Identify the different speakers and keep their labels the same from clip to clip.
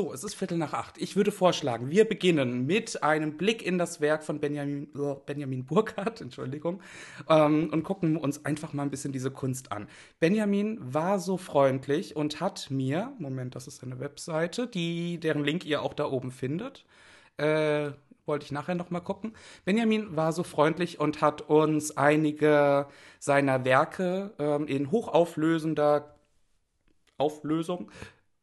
Speaker 1: So, es ist Viertel nach acht. Ich würde vorschlagen, wir beginnen mit einem Blick in das Werk von Benjamin, äh, Benjamin Burkhardt, Entschuldigung, ähm, und gucken uns einfach mal ein bisschen diese Kunst an. Benjamin war so freundlich und hat mir, Moment, das ist eine Webseite, die, deren Link ihr auch da oben findet. Äh, wollte ich nachher noch mal gucken. Benjamin war so freundlich und hat uns einige seiner Werke ähm, in hochauflösender Auflösung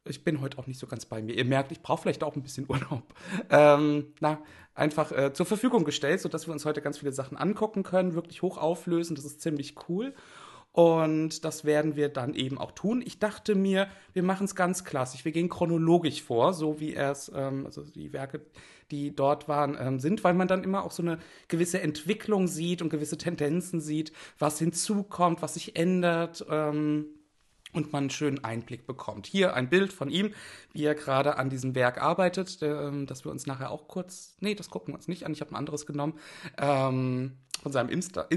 Speaker 1: ich bin heute auch nicht so ganz bei mir. Ihr merkt, ich brauche vielleicht auch ein bisschen Urlaub. Ähm, na, einfach äh, zur Verfügung gestellt, sodass wir uns heute ganz viele Sachen angucken können, wirklich hoch auflösen. Das ist ziemlich cool. Und das werden wir dann eben auch tun. Ich dachte mir, wir machen es ganz klassisch. Wir gehen chronologisch vor, so wie es, ähm, also die Werke, die dort waren, ähm, sind, weil man dann immer auch so eine gewisse Entwicklung sieht und gewisse Tendenzen sieht, was hinzukommt, was sich ändert. Ähm, und man einen schönen Einblick bekommt. Hier ein Bild von ihm, wie er gerade an diesem Werk arbeitet, ähm, dass wir uns nachher auch kurz, nee, das gucken wir uns nicht an, ich habe ein anderes genommen. Ähm, von seinem Insta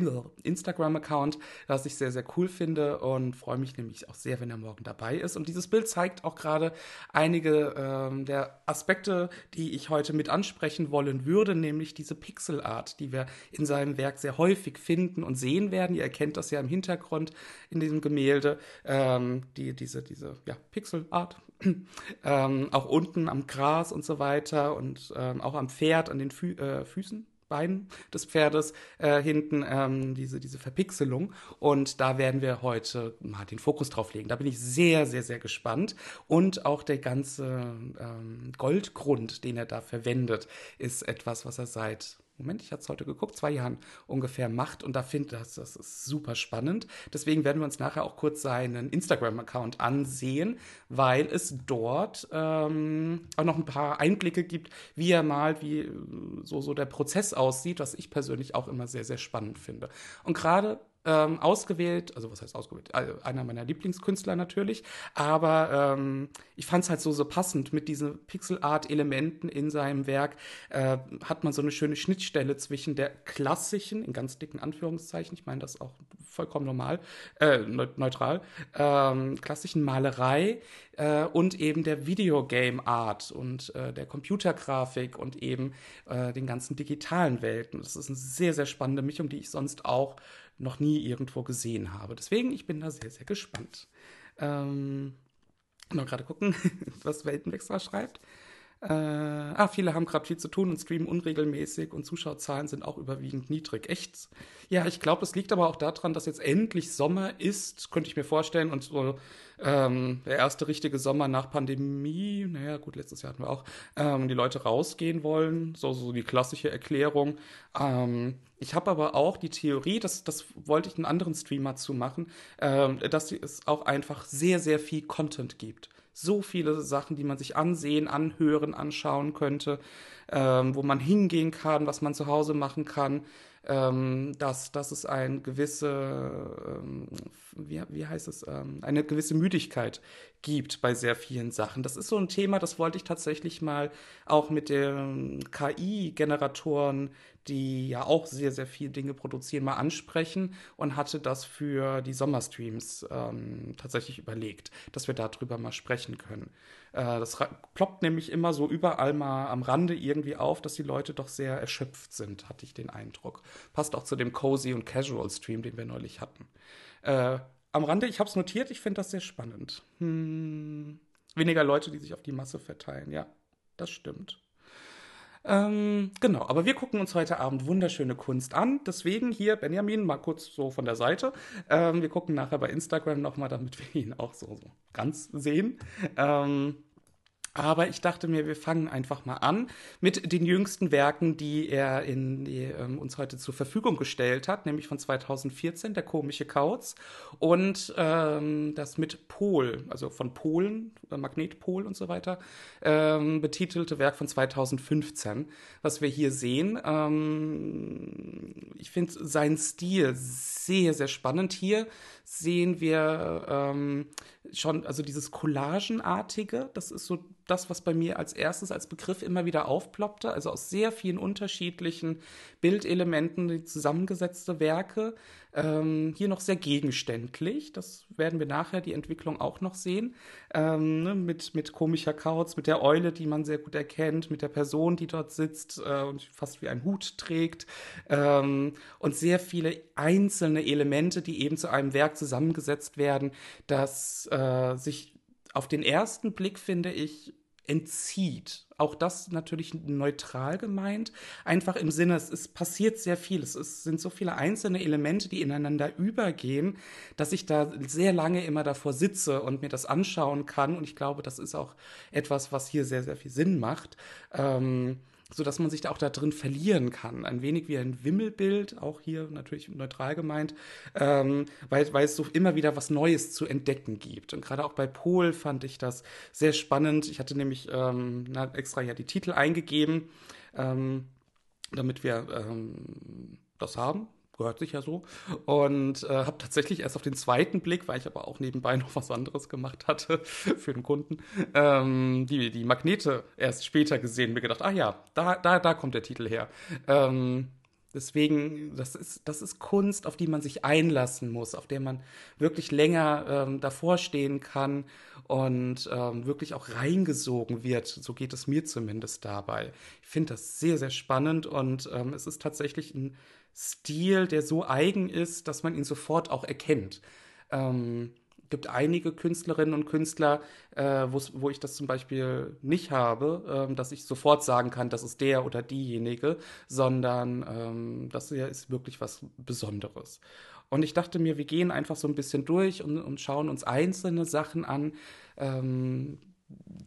Speaker 1: Instagram-Account, was ich sehr, sehr cool finde und freue mich nämlich auch sehr, wenn er morgen dabei ist. Und dieses Bild zeigt auch gerade einige ähm, der Aspekte, die ich heute mit ansprechen wollen würde, nämlich diese Pixelart, die wir in seinem Werk sehr häufig finden und sehen werden. Ihr erkennt das ja im Hintergrund in diesem Gemälde, ähm, die, diese, diese ja, Pixelart. ähm, auch unten am Gras und so weiter und ähm, auch am Pferd, an den Fü äh, Füßen Beinen des Pferdes äh, hinten ähm, diese, diese Verpixelung. Und da werden wir heute mal den Fokus drauf legen. Da bin ich sehr, sehr, sehr gespannt. Und auch der ganze ähm, Goldgrund, den er da verwendet, ist etwas, was er seit Moment, ich hatte es heute geguckt, zwei Jahren ungefähr macht und da finde ich, das, das ist super spannend. Deswegen werden wir uns nachher auch kurz seinen Instagram-Account ansehen, weil es dort ähm, auch noch ein paar Einblicke gibt, wie er malt, wie so, so der Prozess aussieht, was ich persönlich auch immer sehr, sehr spannend finde. Und gerade ähm, ausgewählt, also was heißt ausgewählt? Also einer meiner Lieblingskünstler natürlich, aber ähm, ich fand es halt so, so passend mit diesen Pixel-Art-Elementen in seinem Werk, äh, hat man so eine schöne Schnittstelle zwischen der klassischen, in ganz dicken Anführungszeichen, ich meine das auch vollkommen normal, äh, neutral, ähm, klassischen Malerei äh, und eben der Videogame-Art und äh, der Computergrafik und eben äh, den ganzen digitalen Welten. Das ist eine sehr, sehr spannende Mischung, die ich sonst auch noch nie irgendwo gesehen habe. Deswegen, ich bin da sehr, sehr gespannt. Ähm, noch gerade gucken, was Weltenwechsler schreibt. Äh, ah, viele haben gerade viel zu tun und streamen unregelmäßig und Zuschauerzahlen sind auch überwiegend niedrig. Echt? Ja, ich glaube, es liegt aber auch daran, dass jetzt endlich Sommer ist, könnte ich mir vorstellen. Und so ähm, der erste richtige Sommer nach Pandemie, naja, gut, letztes Jahr hatten wir auch, ähm, die Leute rausgehen wollen, so, so die klassische Erklärung. Ähm, ich habe aber auch die Theorie, das, das wollte ich einen anderen Streamer zu machen, ähm, dass es auch einfach sehr, sehr viel Content gibt so viele Sachen, die man sich ansehen, anhören, anschauen könnte, ähm, wo man hingehen kann, was man zu Hause machen kann, ähm, dass, dass es ein gewisse, ähm, wie, wie heißt es, ähm, eine gewisse Müdigkeit gibt bei sehr vielen Sachen. Das ist so ein Thema, das wollte ich tatsächlich mal auch mit den KI-Generatoren, die ja auch sehr, sehr viele Dinge produzieren, mal ansprechen und hatte das für die Sommerstreams ähm, tatsächlich überlegt, dass wir darüber mal sprechen können. Äh, das ploppt nämlich immer so überall mal am Rande irgendwie auf, dass die Leute doch sehr erschöpft sind, hatte ich den Eindruck. Passt auch zu dem Cozy und Casual Stream, den wir neulich hatten. Äh, am Rande, ich habe es notiert, ich finde das sehr spannend. Hm, weniger Leute, die sich auf die Masse verteilen, ja, das stimmt. Ähm, genau, aber wir gucken uns heute Abend wunderschöne Kunst an. Deswegen hier Benjamin mal kurz so von der Seite. Ähm, wir gucken nachher bei Instagram nochmal, damit wir ihn auch so, so ganz sehen. Ähm, aber ich dachte mir, wir fangen einfach mal an mit den jüngsten Werken, die er in die, ähm, uns heute zur Verfügung gestellt hat, nämlich von 2014, der komische Kauz und ähm, das mit Pol, also von Polen, äh, Magnetpol und so weiter, ähm, betitelte Werk von 2015, was wir hier sehen. Ähm, ich finde seinen Stil sehr, sehr spannend. Hier sehen wir ähm, schon, also dieses Collagenartige, das ist so das, was bei mir als erstes als Begriff immer wieder aufploppte. Also aus sehr vielen unterschiedlichen Bildelementen zusammengesetzte Werke. Ähm, hier noch sehr gegenständlich. Das werden wir nachher die Entwicklung auch noch sehen. Ähm, ne, mit, mit komischer Kauz, mit der Eule, die man sehr gut erkennt, mit der Person, die dort sitzt äh, und fast wie ein Hut trägt. Ähm, und sehr viele einzelne Elemente, die eben zu einem Werk zusammengesetzt werden, das äh, sich auf den ersten Blick, finde ich, entzieht. Auch das natürlich neutral gemeint. Einfach im Sinne, es, es passiert sehr viel. Es, es, sind so viele einzelne Elemente, die ineinander übergehen, dass ich da sehr lange immer davor sitze und mir das anschauen kann. Und ich glaube, das ist auch etwas, was hier sehr, sehr viel Sinn macht. Ähm, so dass man sich da auch da drin verlieren kann. Ein wenig wie ein Wimmelbild, auch hier natürlich neutral gemeint, ähm, weil, weil es so immer wieder was Neues zu entdecken gibt. Und gerade auch bei Pol fand ich das sehr spannend. Ich hatte nämlich ähm, extra ja die Titel eingegeben, ähm, damit wir ähm, das haben gehört sich ja so. Und äh, habe tatsächlich erst auf den zweiten Blick, weil ich aber auch nebenbei noch was anderes gemacht hatte für den Kunden, ähm, die, die Magnete erst später gesehen, mir gedacht, ah ja, da, da, da kommt der Titel her. Ähm, Deswegen, das ist, das ist Kunst, auf die man sich einlassen muss, auf der man wirklich länger ähm, davor stehen kann und ähm, wirklich auch reingesogen wird. So geht es mir zumindest dabei. Ich finde das sehr, sehr spannend und ähm, es ist tatsächlich ein Stil, der so eigen ist, dass man ihn sofort auch erkennt. Ähm, gibt einige Künstlerinnen und Künstler, äh, wo ich das zum Beispiel nicht habe, ähm, dass ich sofort sagen kann, das ist der oder diejenige, sondern ähm, das hier ist wirklich was Besonderes. Und ich dachte mir, wir gehen einfach so ein bisschen durch und, und schauen uns einzelne Sachen an. Ähm,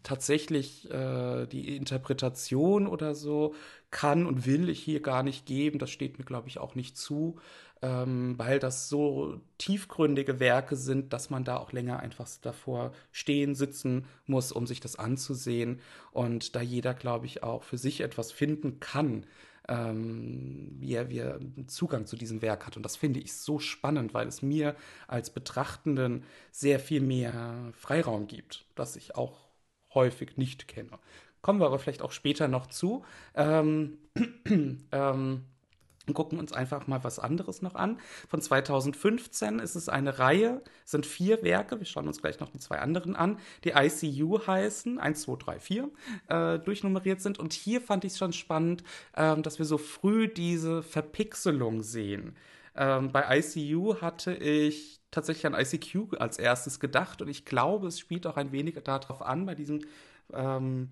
Speaker 1: tatsächlich äh, die Interpretation oder so kann und will ich hier gar nicht geben. Das steht mir, glaube ich, auch nicht zu, ähm, weil das so tiefgründige Werke sind, dass man da auch länger einfach davor stehen, sitzen muss, um sich das anzusehen. Und da jeder, glaube ich, auch für sich etwas finden kann, ähm, wie, er, wie er Zugang zu diesem Werk hat. Und das finde ich so spannend, weil es mir als Betrachtenden sehr viel mehr Freiraum gibt, dass ich auch häufig nicht kenne. Kommen wir aber vielleicht auch später noch zu. Ähm, ähm, gucken uns einfach mal was anderes noch an. Von 2015 ist es eine Reihe, sind vier Werke, wir schauen uns gleich noch die zwei anderen an, die ICU heißen, 1, 2, 3, 4, äh, durchnummeriert sind. Und hier fand ich es schon spannend, äh, dass wir so früh diese Verpixelung sehen. Ähm, bei ICU hatte ich tatsächlich an ICQ als erstes gedacht und ich glaube, es spielt auch ein wenig darauf an, bei diesem ähm,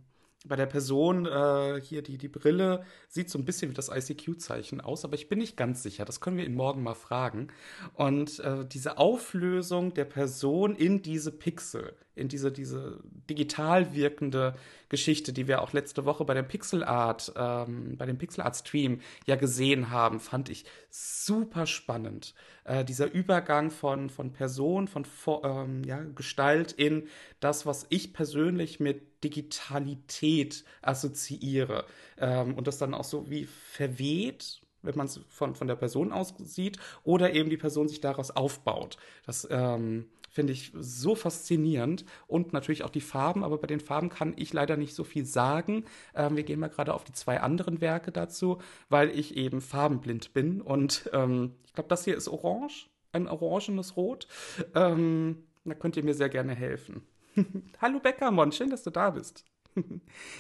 Speaker 1: bei der Person äh, hier die, die Brille sieht so ein bisschen wie das ICQ-Zeichen aus, aber ich bin nicht ganz sicher. Das können wir ihn morgen mal fragen. Und äh, diese Auflösung der Person in diese Pixel, in diese, diese digital wirkende Geschichte, die wir auch letzte Woche bei dem Pixel Art, ähm, bei dem Pixel Art Stream ja gesehen haben, fand ich super spannend. Äh, dieser Übergang von, von Person, von ähm, ja, Gestalt in das, was ich persönlich mit Digitalität assoziiere. Ähm, und das dann auch so wie verweht wenn man es von, von der Person aus sieht, oder eben die Person sich daraus aufbaut. Das ähm, finde ich so faszinierend und natürlich auch die Farben, aber bei den Farben kann ich leider nicht so viel sagen. Ähm, wir gehen mal gerade auf die zwei anderen Werke dazu, weil ich eben farbenblind bin und ähm, ich glaube, das hier ist orange, ein orangenes Rot. Ähm, da könnt ihr mir sehr gerne helfen. Hallo Beckermon, schön, dass du da bist.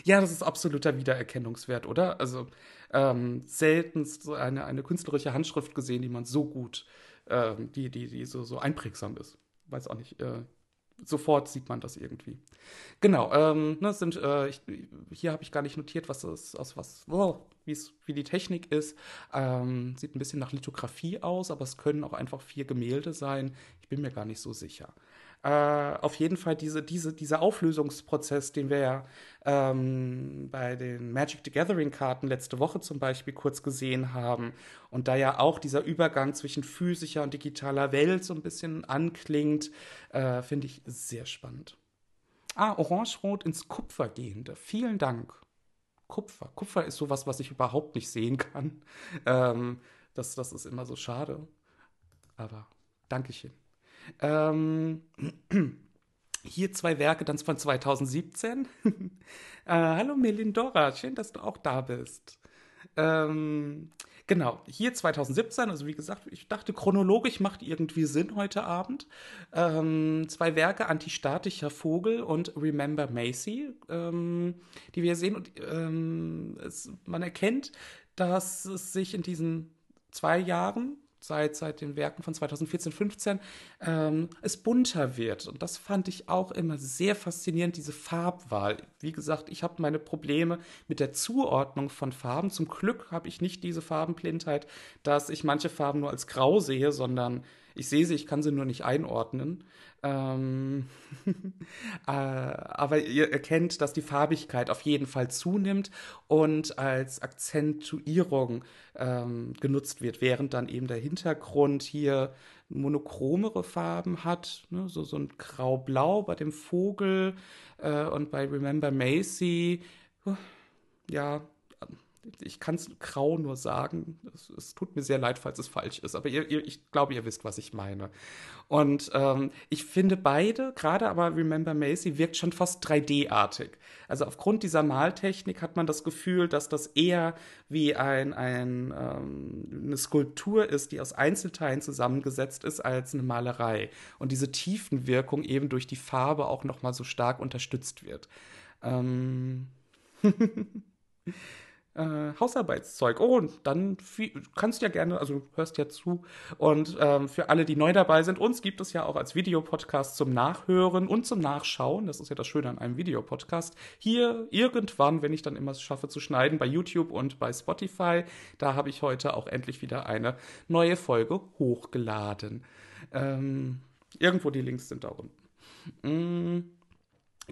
Speaker 1: ja, das ist absoluter Wiedererkennungswert, oder? Also ähm, selten eine, eine künstlerische Handschrift gesehen, die man so gut, ähm, die, die, die so, so einprägsam ist weiß auch nicht, äh, sofort sieht man das irgendwie. Genau, ähm, ne, sind, äh, ich, hier habe ich gar nicht notiert, was das, aus was, oh, wie die Technik ist. Ähm, sieht ein bisschen nach Lithografie aus, aber es können auch einfach vier Gemälde sein. Ich bin mir gar nicht so sicher äh, auf jeden Fall diese, diese, dieser Auflösungsprozess, den wir ja ähm, bei den Magic the Gathering Karten letzte Woche zum Beispiel kurz gesehen haben und da ja auch dieser Übergang zwischen physischer und digitaler Welt so ein bisschen anklingt, äh, finde ich sehr spannend. Ah, Orange-Rot ins Kupfer gehende. Vielen Dank. Kupfer. Kupfer ist sowas, was ich überhaupt nicht sehen kann. Ähm, das, das ist immer so schade. Aber Dankeschön. Ähm, hier zwei Werke dann von 2017. äh, hallo Melindora, schön, dass du auch da bist. Ähm, Genau, hier 2017, also wie gesagt, ich dachte, chronologisch macht irgendwie Sinn heute Abend. Ähm, zwei Werke, Antistatischer Vogel und Remember Macy, ähm, die wir sehen. Und ähm, es, man erkennt, dass es sich in diesen zwei Jahren seit, seit den Werken von 2014, 15 ähm, es bunter wird. Und das fand ich auch immer sehr faszinierend, diese Farbwahl. Wie gesagt, ich habe meine Probleme mit der Zuordnung von Farben. Zum Glück habe ich nicht diese Farbenblindheit, dass ich manche Farben nur als grau sehe, sondern ich sehe sie, ich kann sie nur nicht einordnen. Ähm äh, aber ihr erkennt, dass die Farbigkeit auf jeden Fall zunimmt und als Akzentuierung ähm, genutzt wird, während dann eben der Hintergrund hier monochromere Farben hat, ne? so, so ein Grau-Blau bei dem Vogel äh, und bei Remember Macy, ja, ich kann es grau nur sagen. Es, es, tut mir sehr leid, falls es falsch ist, aber ihr, ihr, ich glaube, ihr wisst, was ich meine. Und ähm, ich finde beide, gerade aber Remember Macy, wirkt schon fast 3D-artig. Also aufgrund dieser Maltechnik hat man das Gefühl, dass das eher wie ein, ein, ähm, eine Skulptur ist, die aus Einzelteilen zusammengesetzt ist, als eine Malerei. Und diese Tiefenwirkung eben durch die Farbe auch nochmal so stark unterstützt wird. Ähm äh, Hausarbeitszeug. Oh, und dann kannst du ja gerne, also du hörst ja zu. Und ähm, für alle, die neu dabei sind, uns gibt es ja auch als Videopodcast zum Nachhören und zum Nachschauen. Das ist ja das Schöne an einem Videopodcast. Hier irgendwann, wenn ich dann immer es schaffe zu schneiden, bei YouTube und bei Spotify, da habe ich heute auch endlich wieder eine neue Folge hochgeladen. Ähm, irgendwo die Links sind da unten. Mm.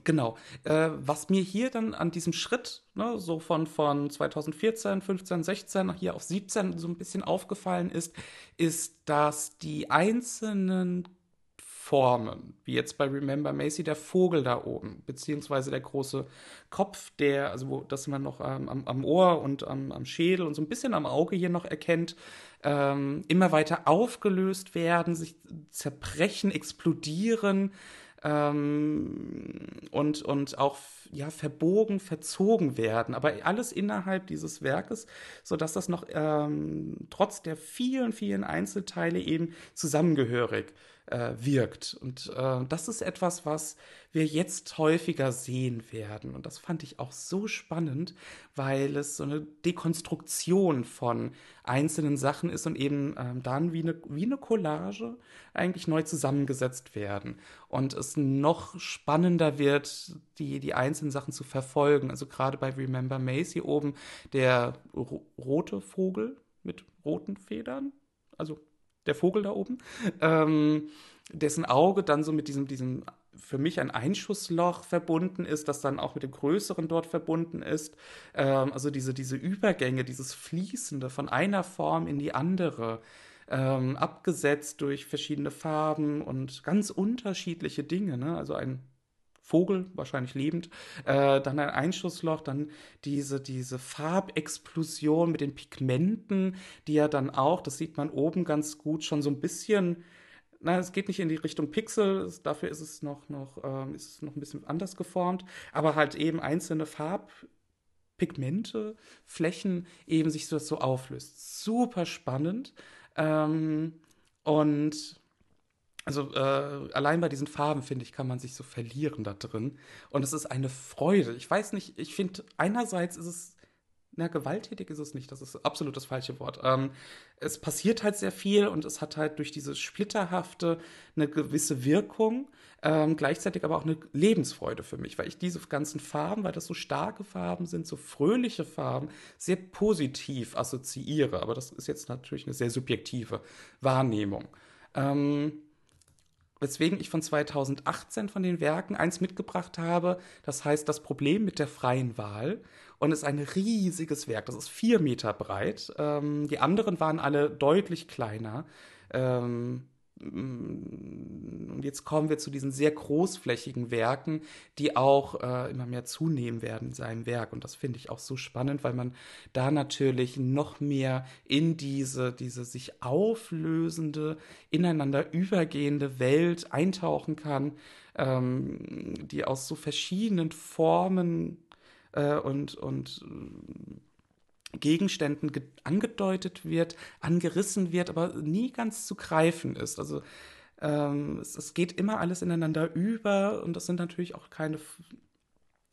Speaker 1: Genau. Äh, was mir hier dann an diesem Schritt, ne, so von, von 2014, 15, 16 hier auf 17 so ein bisschen aufgefallen ist, ist, dass die einzelnen Formen, wie jetzt bei Remember Macy, der Vogel da oben, beziehungsweise der große Kopf, der, also wo, das man noch ähm, am, am, Ohr und am, am, Schädel und so ein bisschen am Auge hier noch erkennt, ähm, immer weiter aufgelöst werden, sich zerbrechen, explodieren ähm, und, und auch ja, verbogen, verzogen werden, aber alles innerhalb dieses Werkes, sodass das noch ähm, trotz der vielen, vielen Einzelteile eben zusammengehörig äh, wirkt. Und äh, das ist etwas, was wir jetzt häufiger sehen werden. Und das fand ich auch so spannend, weil es so eine Dekonstruktion von einzelnen Sachen ist und eben äh, dann wie eine, wie eine Collage eigentlich neu zusammengesetzt werden. Und es noch spannender wird, die, die einzelnen Sachen zu verfolgen. Also gerade bei Remember Macy oben der ro rote Vogel mit roten Federn. Also der Vogel da oben, ähm, dessen Auge dann so mit diesem, diesem für mich ein Einschussloch verbunden ist, das dann auch mit dem Größeren dort verbunden ist. Ähm, also diese, diese Übergänge, dieses Fließende von einer Form in die andere, ähm, abgesetzt durch verschiedene Farben und ganz unterschiedliche Dinge. Ne? Also ein Vogel, wahrscheinlich lebend, äh, dann ein Einschussloch, dann diese, diese Farbexplosion mit den Pigmenten, die ja dann auch, das sieht man oben ganz gut, schon so ein bisschen, na, es geht nicht in die Richtung Pixel, dafür ist es noch, noch, ähm, ist es noch ein bisschen anders geformt, aber halt eben einzelne Farbpigmente, Flächen eben sich so, so auflöst. Super spannend. Ähm, und also äh, allein bei diesen Farben, finde ich, kann man sich so verlieren da drin. Und es ist eine Freude. Ich weiß nicht, ich finde, einerseits ist es, na, gewalttätig ist es nicht, das ist absolut das falsche Wort. Ähm, es passiert halt sehr viel und es hat halt durch dieses Splitterhafte eine gewisse Wirkung, ähm, gleichzeitig aber auch eine Lebensfreude für mich, weil ich diese ganzen Farben, weil das so starke Farben sind, so fröhliche Farben, sehr positiv assoziiere. Aber das ist jetzt natürlich eine sehr subjektive Wahrnehmung. Ähm, weswegen ich von 2018 von den Werken eins mitgebracht habe. Das heißt, das Problem mit der freien Wahl. Und es ist ein riesiges Werk. Das ist vier Meter breit. Ähm, die anderen waren alle deutlich kleiner. Ähm, und jetzt kommen wir zu diesen sehr großflächigen Werken, die auch äh, immer mehr zunehmen werden in seinem Werk. Und das finde ich auch so spannend, weil man da natürlich noch mehr in diese, diese sich auflösende, ineinander übergehende Welt eintauchen kann, ähm, die aus so verschiedenen Formen äh, und, und Gegenständen angedeutet wird, angerissen wird, aber nie ganz zu greifen ist. Also ähm, es, es, geht immer alles ineinander über und das sind natürlich auch keine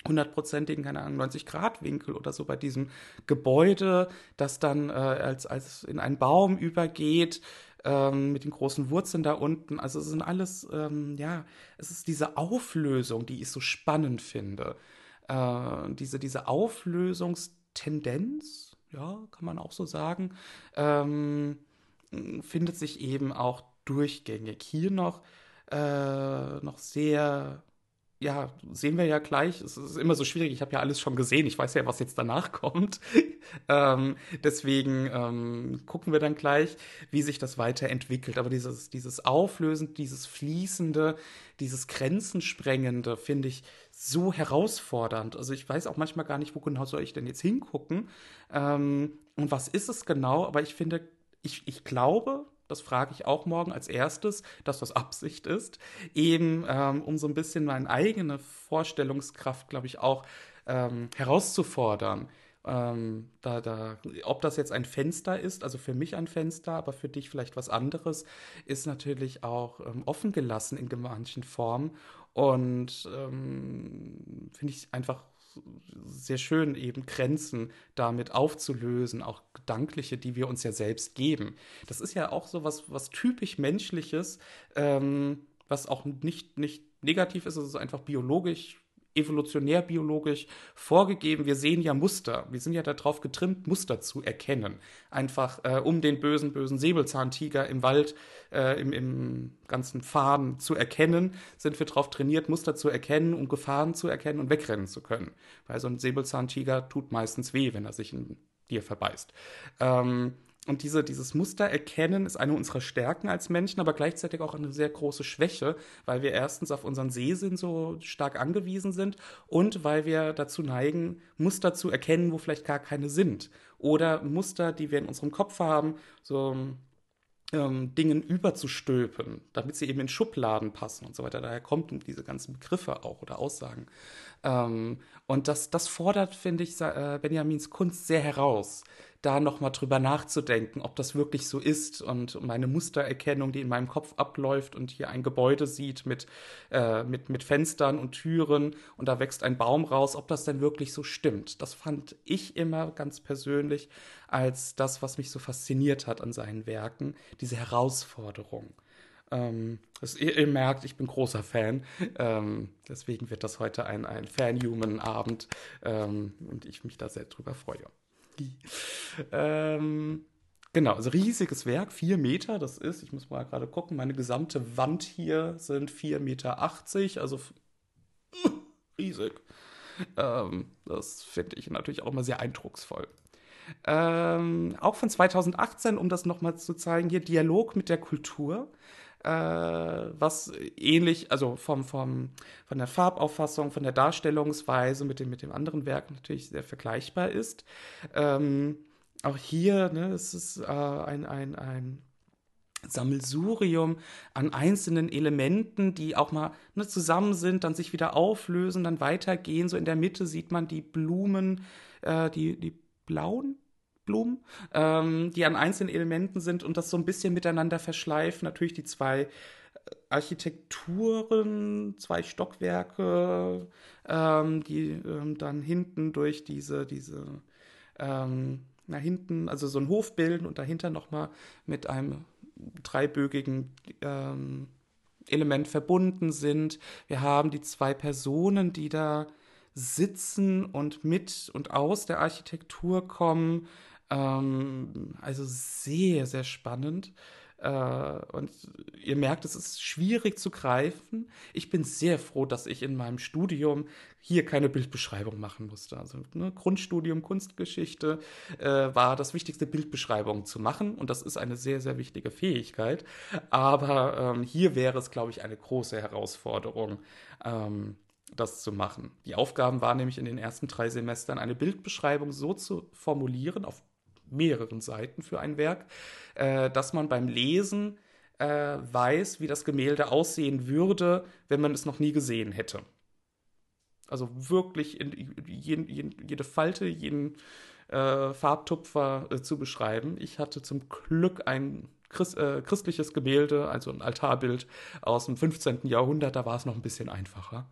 Speaker 1: hundertprozentigen, keine Ahnung, 90-Grad-Winkel oder so bei diesem Gebäude, das dann äh, als, als in einen Baum übergeht, ähm, mit den großen Wurzeln da unten. Also es sind alles, ähm, ja, es ist diese Auflösung, die ich so spannend finde. Äh, diese, diese Auflösungstendenz, ja, kann man auch so sagen, ähm, findet sich eben auch durchgängig. Hier noch, äh, noch sehr ja, sehen wir ja gleich. Es ist immer so schwierig. Ich habe ja alles schon gesehen. Ich weiß ja, was jetzt danach kommt. ähm, deswegen ähm, gucken wir dann gleich, wie sich das weiterentwickelt. Aber dieses, dieses Auflösen, dieses Fließende, dieses Grenzensprengende finde ich so herausfordernd. Also ich weiß auch manchmal gar nicht, wo genau soll ich denn jetzt hingucken. Ähm, und was ist es genau? Aber ich finde, ich, ich glaube, das frage ich auch morgen als erstes, dass das Absicht ist, eben ähm, um so ein bisschen meine eigene Vorstellungskraft, glaube ich, auch ähm, herauszufordern. Ähm, da, da, ob das jetzt ein Fenster ist, also für mich ein Fenster, aber für dich vielleicht was anderes, ist natürlich auch ähm, offen gelassen in manchen Formen. Und ähm, finde ich einfach sehr schön, eben Grenzen damit aufzulösen, auch gedankliche, die wir uns ja selbst geben. Das ist ja auch so was, was typisch Menschliches, ähm, was auch nicht, nicht negativ ist, ist einfach biologisch evolutionär biologisch vorgegeben. Wir sehen ja Muster. Wir sind ja darauf getrimmt, Muster zu erkennen. Einfach äh, um den bösen, bösen Säbelzahntiger im Wald, äh, im, im ganzen Faden zu erkennen, sind wir darauf trainiert, Muster zu erkennen, um Gefahren zu erkennen und wegrennen zu können. Weil so ein Säbelzahntiger tut meistens weh, wenn er sich in dir verbeißt. Ähm, und diese, dieses Muster erkennen ist eine unserer Stärken als Menschen, aber gleichzeitig auch eine sehr große Schwäche, weil wir erstens auf unseren Sehsinn so stark angewiesen sind und weil wir dazu neigen, Muster zu erkennen, wo vielleicht gar keine sind. Oder Muster, die wir in unserem Kopf haben, so ähm, Dingen überzustülpen, damit sie eben in Schubladen passen und so weiter. Daher kommen diese ganzen Begriffe auch oder Aussagen. Ähm, und das, das fordert, finde ich, äh, Benjamins Kunst sehr heraus da nochmal drüber nachzudenken, ob das wirklich so ist und meine Mustererkennung, die in meinem Kopf abläuft und hier ein Gebäude sieht mit, äh, mit, mit Fenstern und Türen und da wächst ein Baum raus, ob das denn wirklich so stimmt. Das fand ich immer ganz persönlich als das, was mich so fasziniert hat an seinen Werken, diese Herausforderung. Ähm, das, ihr, ihr, merkt, ich bin großer Fan. Ähm, deswegen wird das heute ein, ein Fan-Human-Abend ähm, und ich mich da sehr drüber freue ähm, genau, also riesiges Werk, vier Meter, das ist, ich muss mal gerade gucken, meine gesamte Wand hier sind vier Meter, achtzig, also riesig. Ähm, das finde ich natürlich auch immer sehr eindrucksvoll. Ähm, auch von 2018, um das nochmal zu zeigen, hier Dialog mit der Kultur äh, was ähnlich, also vom, vom, von der Farbauffassung, von der Darstellungsweise mit dem, mit dem anderen Werk natürlich sehr vergleichbar ist. Ähm, auch hier, ne, es ist äh, ein, ein, ein Sammelsurium an einzelnen Elementen, die auch mal ne, zusammen sind, dann sich wieder auflösen, dann weitergehen. So in der Mitte sieht man die Blumen, äh, die, die blauen Blumen, ähm, die an einzelnen Elementen sind und das so ein bisschen miteinander verschleifen. Natürlich die zwei äh, Architekturen, zwei Stockwerke, ähm, die ähm, dann hinten durch diese, diese, ähm, nach hinten, also so ein Hof bilden und dahinter nochmal mit einem dreibögigen ähm, Element verbunden sind. Wir haben die zwei Personen, die da sitzen und mit und aus der Architektur kommen. Ähm, also sehr, sehr spannend. Äh, und ihr merkt, es ist schwierig zu greifen. Ich bin sehr froh, dass ich in meinem Studium hier keine Bildbeschreibung machen musste. Also ne, Grundstudium Kunstgeschichte äh, war das wichtigste, Bildbeschreibung zu machen. Und das ist eine sehr, sehr wichtige Fähigkeit. Aber ähm, hier wäre es, glaube ich, eine große Herausforderung. Ähm, das zu machen. Die Aufgaben waren nämlich in den ersten drei Semestern, eine Bildbeschreibung so zu formulieren, auf mehreren Seiten für ein Werk, äh, dass man beim Lesen äh, weiß, wie das Gemälde aussehen würde, wenn man es noch nie gesehen hätte. Also wirklich in, jeden, jeden, jede Falte, jeden äh, Farbtupfer äh, zu beschreiben. Ich hatte zum Glück ein Christ, äh, christliches Gemälde, also ein Altarbild aus dem 15. Jahrhundert, da war es noch ein bisschen einfacher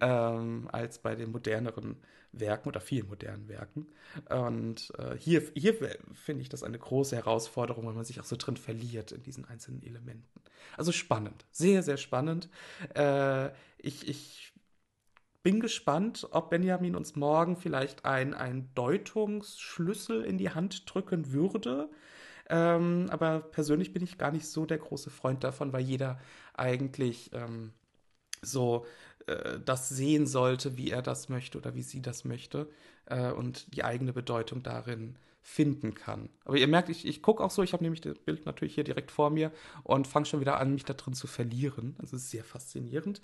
Speaker 1: ähm, als bei den moderneren Werken oder vielen modernen Werken. Und äh, hier, hier finde ich das eine große Herausforderung, weil man sich auch so drin verliert in diesen einzelnen Elementen. Also spannend, sehr, sehr spannend. Äh, ich, ich bin gespannt, ob Benjamin uns morgen vielleicht einen Deutungsschlüssel in die Hand drücken würde. Ähm, aber persönlich bin ich gar nicht so der große Freund davon, weil jeder eigentlich ähm, so äh, das sehen sollte, wie er das möchte oder wie sie das möchte äh, und die eigene Bedeutung darin finden kann. Aber ihr merkt, ich, ich gucke auch so, ich habe nämlich das Bild natürlich hier direkt vor mir und fange schon wieder an, mich da drin zu verlieren. Ist sehr faszinierend.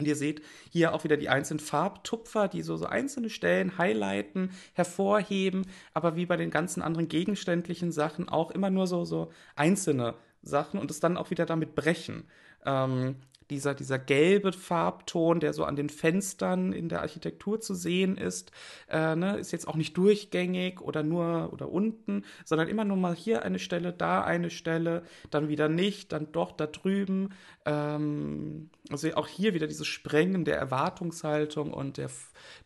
Speaker 1: Und ihr seht hier auch wieder die einzelnen Farbtupfer, die so, so einzelne Stellen highlighten, hervorheben, aber wie bei den ganzen anderen gegenständlichen Sachen auch immer nur so, so einzelne Sachen und es dann auch wieder damit brechen. Ähm, dieser, dieser gelbe Farbton, der so an den Fenstern in der Architektur zu sehen ist, äh, ne, ist jetzt auch nicht durchgängig oder nur oder unten, sondern immer nur mal hier eine Stelle, da eine Stelle, dann wieder nicht, dann doch da drüben. Ähm, also auch hier wieder dieses Sprengen der Erwartungshaltung und der,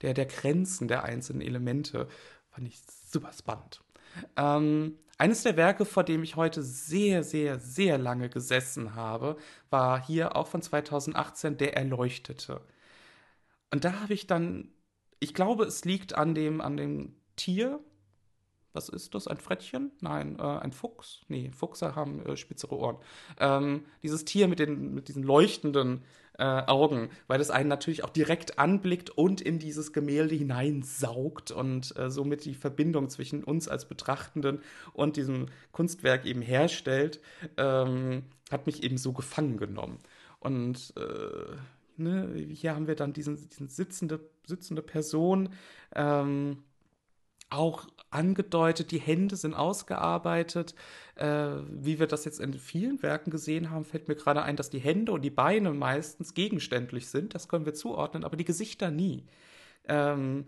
Speaker 1: der, der Grenzen der einzelnen Elemente. Fand ich super spannend. Ähm, eines der Werke, vor dem ich heute sehr, sehr, sehr lange gesessen habe, war hier auch von 2018 Der Erleuchtete. Und da habe ich dann, ich glaube, es liegt an dem, an dem Tier. Was ist das? Ein Frettchen? Nein, äh, ein Fuchs? Nee, Fuchse haben äh, spitzere Ohren. Ähm, dieses Tier mit, den, mit diesen leuchtenden äh, Augen, weil es einen natürlich auch direkt anblickt und in dieses Gemälde hineinsaugt und äh, somit die Verbindung zwischen uns als Betrachtenden und diesem Kunstwerk eben herstellt, ähm, hat mich eben so gefangen genommen. Und äh, ne, hier haben wir dann diesen, diesen sitzende, sitzende Person, ähm, auch angedeutet, die Hände sind ausgearbeitet. Äh, wie wir das jetzt in vielen Werken gesehen haben, fällt mir gerade ein, dass die Hände und die Beine meistens gegenständlich sind. Das können wir zuordnen, aber die Gesichter nie. Ähm,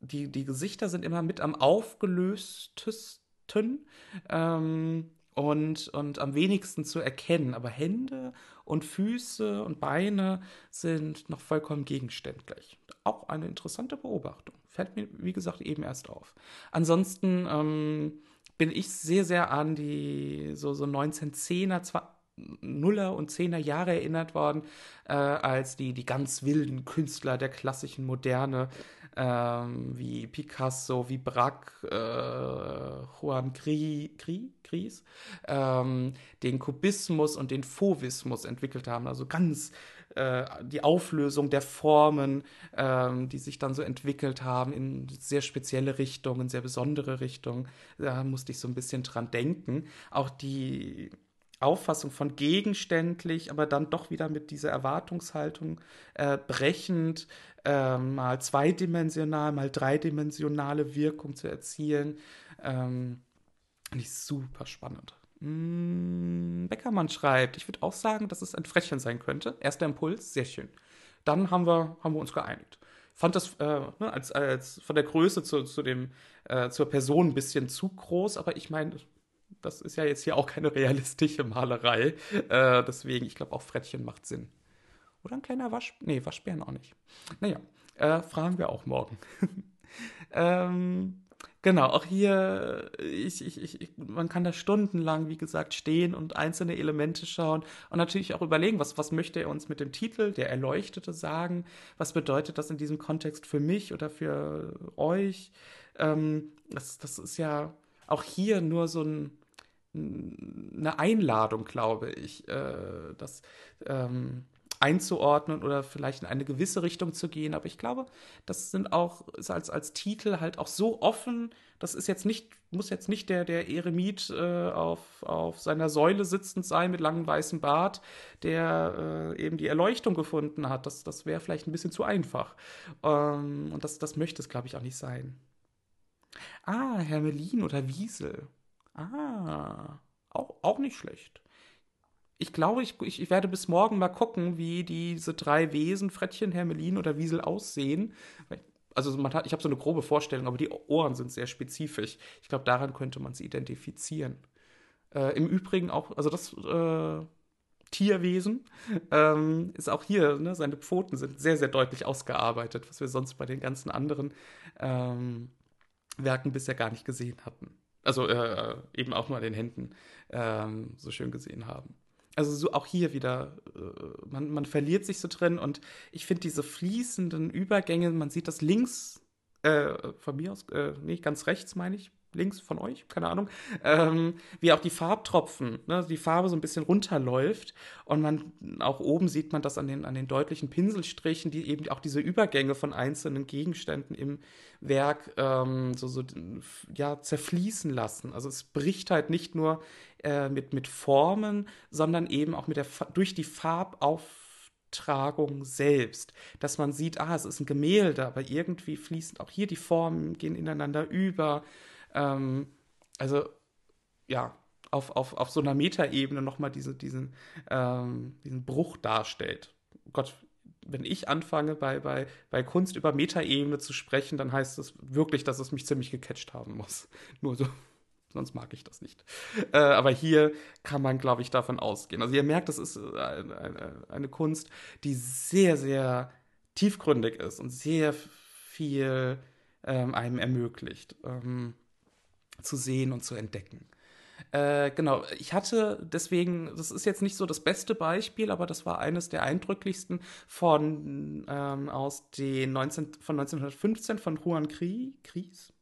Speaker 1: die, die Gesichter sind immer mit am aufgelöstesten. Ähm, und, und am wenigsten zu erkennen. Aber Hände und Füße und Beine sind noch vollkommen gegenständlich. Auch eine interessante Beobachtung. Fällt mir, wie gesagt, eben erst auf. Ansonsten ähm, bin ich sehr, sehr an die so, so 1910er, zwar Nuller und Zehner Jahre erinnert worden, äh, als die, die ganz wilden Künstler der klassischen Moderne, ähm, wie Picasso, wie Braque, äh, Juan Gris, Gris, Gris ähm, den Kubismus und den Fauvismus entwickelt haben, also ganz äh, die Auflösung der Formen, ähm, die sich dann so entwickelt haben in sehr spezielle Richtungen, sehr besondere Richtungen. Da musste ich so ein bisschen dran denken. Auch die Auffassung von gegenständlich, aber dann doch wieder mit dieser Erwartungshaltung äh, brechend, äh, mal zweidimensional, mal dreidimensionale Wirkung zu erzielen. Ähm, ich super spannend. Mm, Beckermann schreibt, ich würde auch sagen, dass es ein Frettchen sein könnte. Erster Impuls, sehr schön. Dann haben wir, haben wir uns geeinigt. Fand das äh, ne, als, als von der Größe zu, zu dem, äh, zur Person ein bisschen zu groß, aber ich meine, das ist ja jetzt hier auch keine realistische Malerei. Äh, deswegen, ich glaube, auch Frettchen macht Sinn. Oder ein kleiner Wasch... Nee, Waschbären auch nicht. Naja, äh, fragen wir auch morgen. ähm, Genau, auch hier, ich, ich, ich, man kann da stundenlang, wie gesagt, stehen und einzelne Elemente schauen und natürlich auch überlegen, was, was möchte er uns mit dem Titel, der Erleuchtete, sagen? Was bedeutet das in diesem Kontext für mich oder für euch? Ähm, das, das ist ja auch hier nur so ein, eine Einladung, glaube ich, äh, das ähm, einzuordnen oder vielleicht in eine gewisse Richtung zu gehen. Aber ich glaube, das sind auch als, als Titel halt auch so offen. Das ist jetzt nicht, muss jetzt nicht der, der Eremit äh, auf, auf seiner Säule sitzend sein mit langem weißem Bart, der äh, eben die Erleuchtung gefunden hat. Das, das wäre vielleicht ein bisschen zu einfach. Ähm, und das, das möchte es, glaube ich, auch nicht sein. Ah, Hermelin oder Wiesel. Ah, auch, auch nicht schlecht. Ich glaube, ich, ich, werde bis morgen mal gucken, wie diese drei Wesen, Frettchen, Hermelin oder Wiesel, aussehen. Also man hat, ich habe so eine grobe Vorstellung, aber die Ohren sind sehr spezifisch. Ich glaube, daran könnte man sie identifizieren. Äh, Im Übrigen auch, also das äh, Tierwesen ähm, ist auch hier, ne, seine Pfoten sind sehr, sehr deutlich ausgearbeitet, was wir sonst bei den ganzen anderen ähm, Werken bisher gar nicht gesehen hatten also äh, eben auch nur an den Händen ähm, so schön gesehen haben. Also so auch hier wieder, äh, man, man verliert sich so drin und ich finde diese fließenden Übergänge, man sieht das links, äh, von mir aus, äh, nee, ganz rechts meine ich, links von euch, keine Ahnung, ähm, wie auch die Farbtropfen, ne, die Farbe so ein bisschen runterläuft und man auch oben sieht man das an den, an den deutlichen Pinselstrichen, die eben auch diese Übergänge von einzelnen Gegenständen im Werk ähm, so, so ja, zerfließen lassen. Also es bricht halt nicht nur äh, mit, mit Formen, sondern eben auch mit der, durch die Farbauftragung selbst, dass man sieht, ah, es ist ein Gemälde, aber irgendwie fließen auch hier die Formen, gehen ineinander über ähm, also, ja, auf, auf, auf so einer Metaebene nochmal diese, diesen, ähm, diesen Bruch darstellt. Gott, wenn ich anfange, bei, bei, bei Kunst über Metaebene zu sprechen, dann heißt es wirklich, dass es mich ziemlich gecatcht haben muss. Nur so. Sonst mag ich das nicht. Äh, aber hier kann man, glaube ich, davon ausgehen. Also ihr merkt, das ist eine, eine, eine Kunst, die sehr, sehr tiefgründig ist und sehr viel ähm, einem ermöglicht. Ähm, zu sehen und zu entdecken. Äh, genau, ich hatte deswegen, das ist jetzt nicht so das beste Beispiel, aber das war eines der eindrücklichsten von ähm, aus den 19, von 1915 von Juan Cries,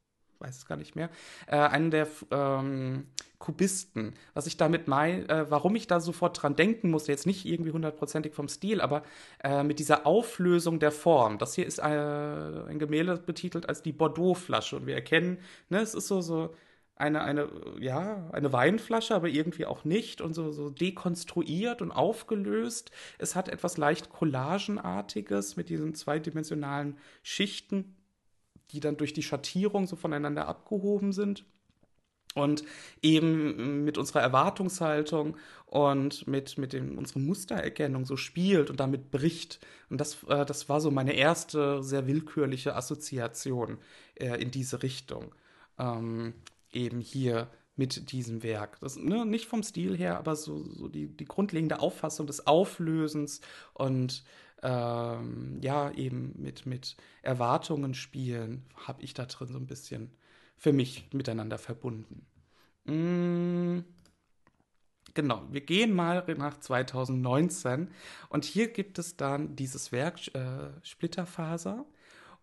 Speaker 1: weiß es gar nicht mehr, äh, einen der ähm, Kubisten. Was ich damit meine, äh, warum ich da sofort dran denken musste, jetzt nicht irgendwie hundertprozentig vom Stil, aber äh, mit dieser Auflösung der Form. Das hier ist äh, ein Gemälde betitelt als die Bordeaux-Flasche und wir erkennen, ne, es ist so, so eine, eine, ja, eine Weinflasche, aber irgendwie auch nicht und so, so dekonstruiert und aufgelöst. Es hat etwas leicht Collagenartiges mit diesen zweidimensionalen Schichten, die dann durch die Schattierung so voneinander abgehoben sind. Und eben mit unserer Erwartungshaltung und mit, mit dem, unserer Mustererkennung so spielt und damit bricht. Und das, äh, das war so meine erste sehr willkürliche Assoziation äh, in diese Richtung. Ähm, eben hier mit diesem Werk. Das, ne, nicht vom Stil her, aber so, so die, die grundlegende Auffassung des Auflösens und ähm, ja, eben mit, mit Erwartungen spielen, habe ich da drin so ein bisschen für mich miteinander verbunden. Mm, genau, wir gehen mal nach 2019 und hier gibt es dann dieses Werk äh, Splitterfaser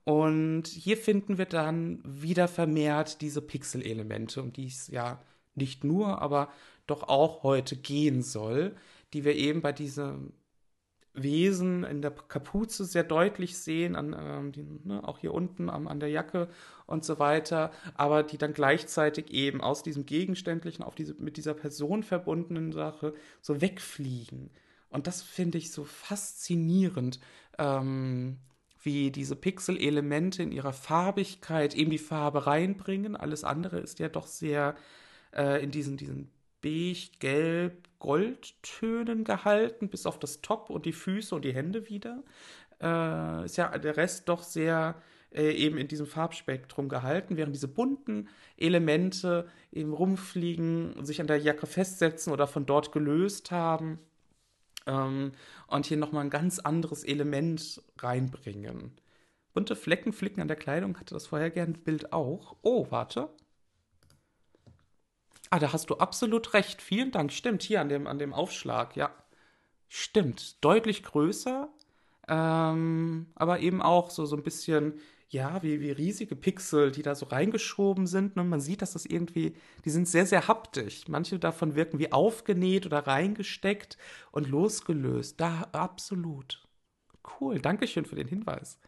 Speaker 1: und hier finden wir dann wieder vermehrt diese Pixel-Elemente, um die es ja nicht nur, aber doch auch heute gehen soll, die wir eben bei diesem Wesen in der Kapuze sehr deutlich sehen, an, ähm, die, ne, auch hier unten am, an der Jacke und so weiter, aber die dann gleichzeitig eben aus diesem Gegenständlichen auf diese mit dieser Person verbundenen Sache so wegfliegen. Und das finde ich so faszinierend. Ähm, wie diese Pixel-Elemente in ihrer Farbigkeit eben die Farbe reinbringen. Alles andere ist ja doch sehr äh, in diesen, diesen beige, gelb, Goldtönen gehalten, bis auf das Top und die Füße und die Hände wieder. Äh, ist ja der Rest doch sehr äh, eben in diesem Farbspektrum gehalten, während diese bunten Elemente eben rumfliegen, sich an der Jacke festsetzen oder von dort gelöst haben. Ähm, und hier nochmal ein ganz anderes Element reinbringen. Bunte Flecken flicken an der Kleidung hatte das vorhergehende Bild auch. Oh, warte. Ah, da hast du absolut recht. Vielen Dank. Stimmt, hier an dem, an dem Aufschlag, ja. Stimmt, deutlich größer, ähm, aber eben auch so, so ein bisschen ja, wie, wie riesige Pixel, die da so reingeschoben sind. Und ne? man sieht, dass das irgendwie, die sind sehr, sehr haptisch. Manche davon wirken wie aufgenäht oder reingesteckt und losgelöst. Da, absolut. Cool, Dankeschön für den Hinweis.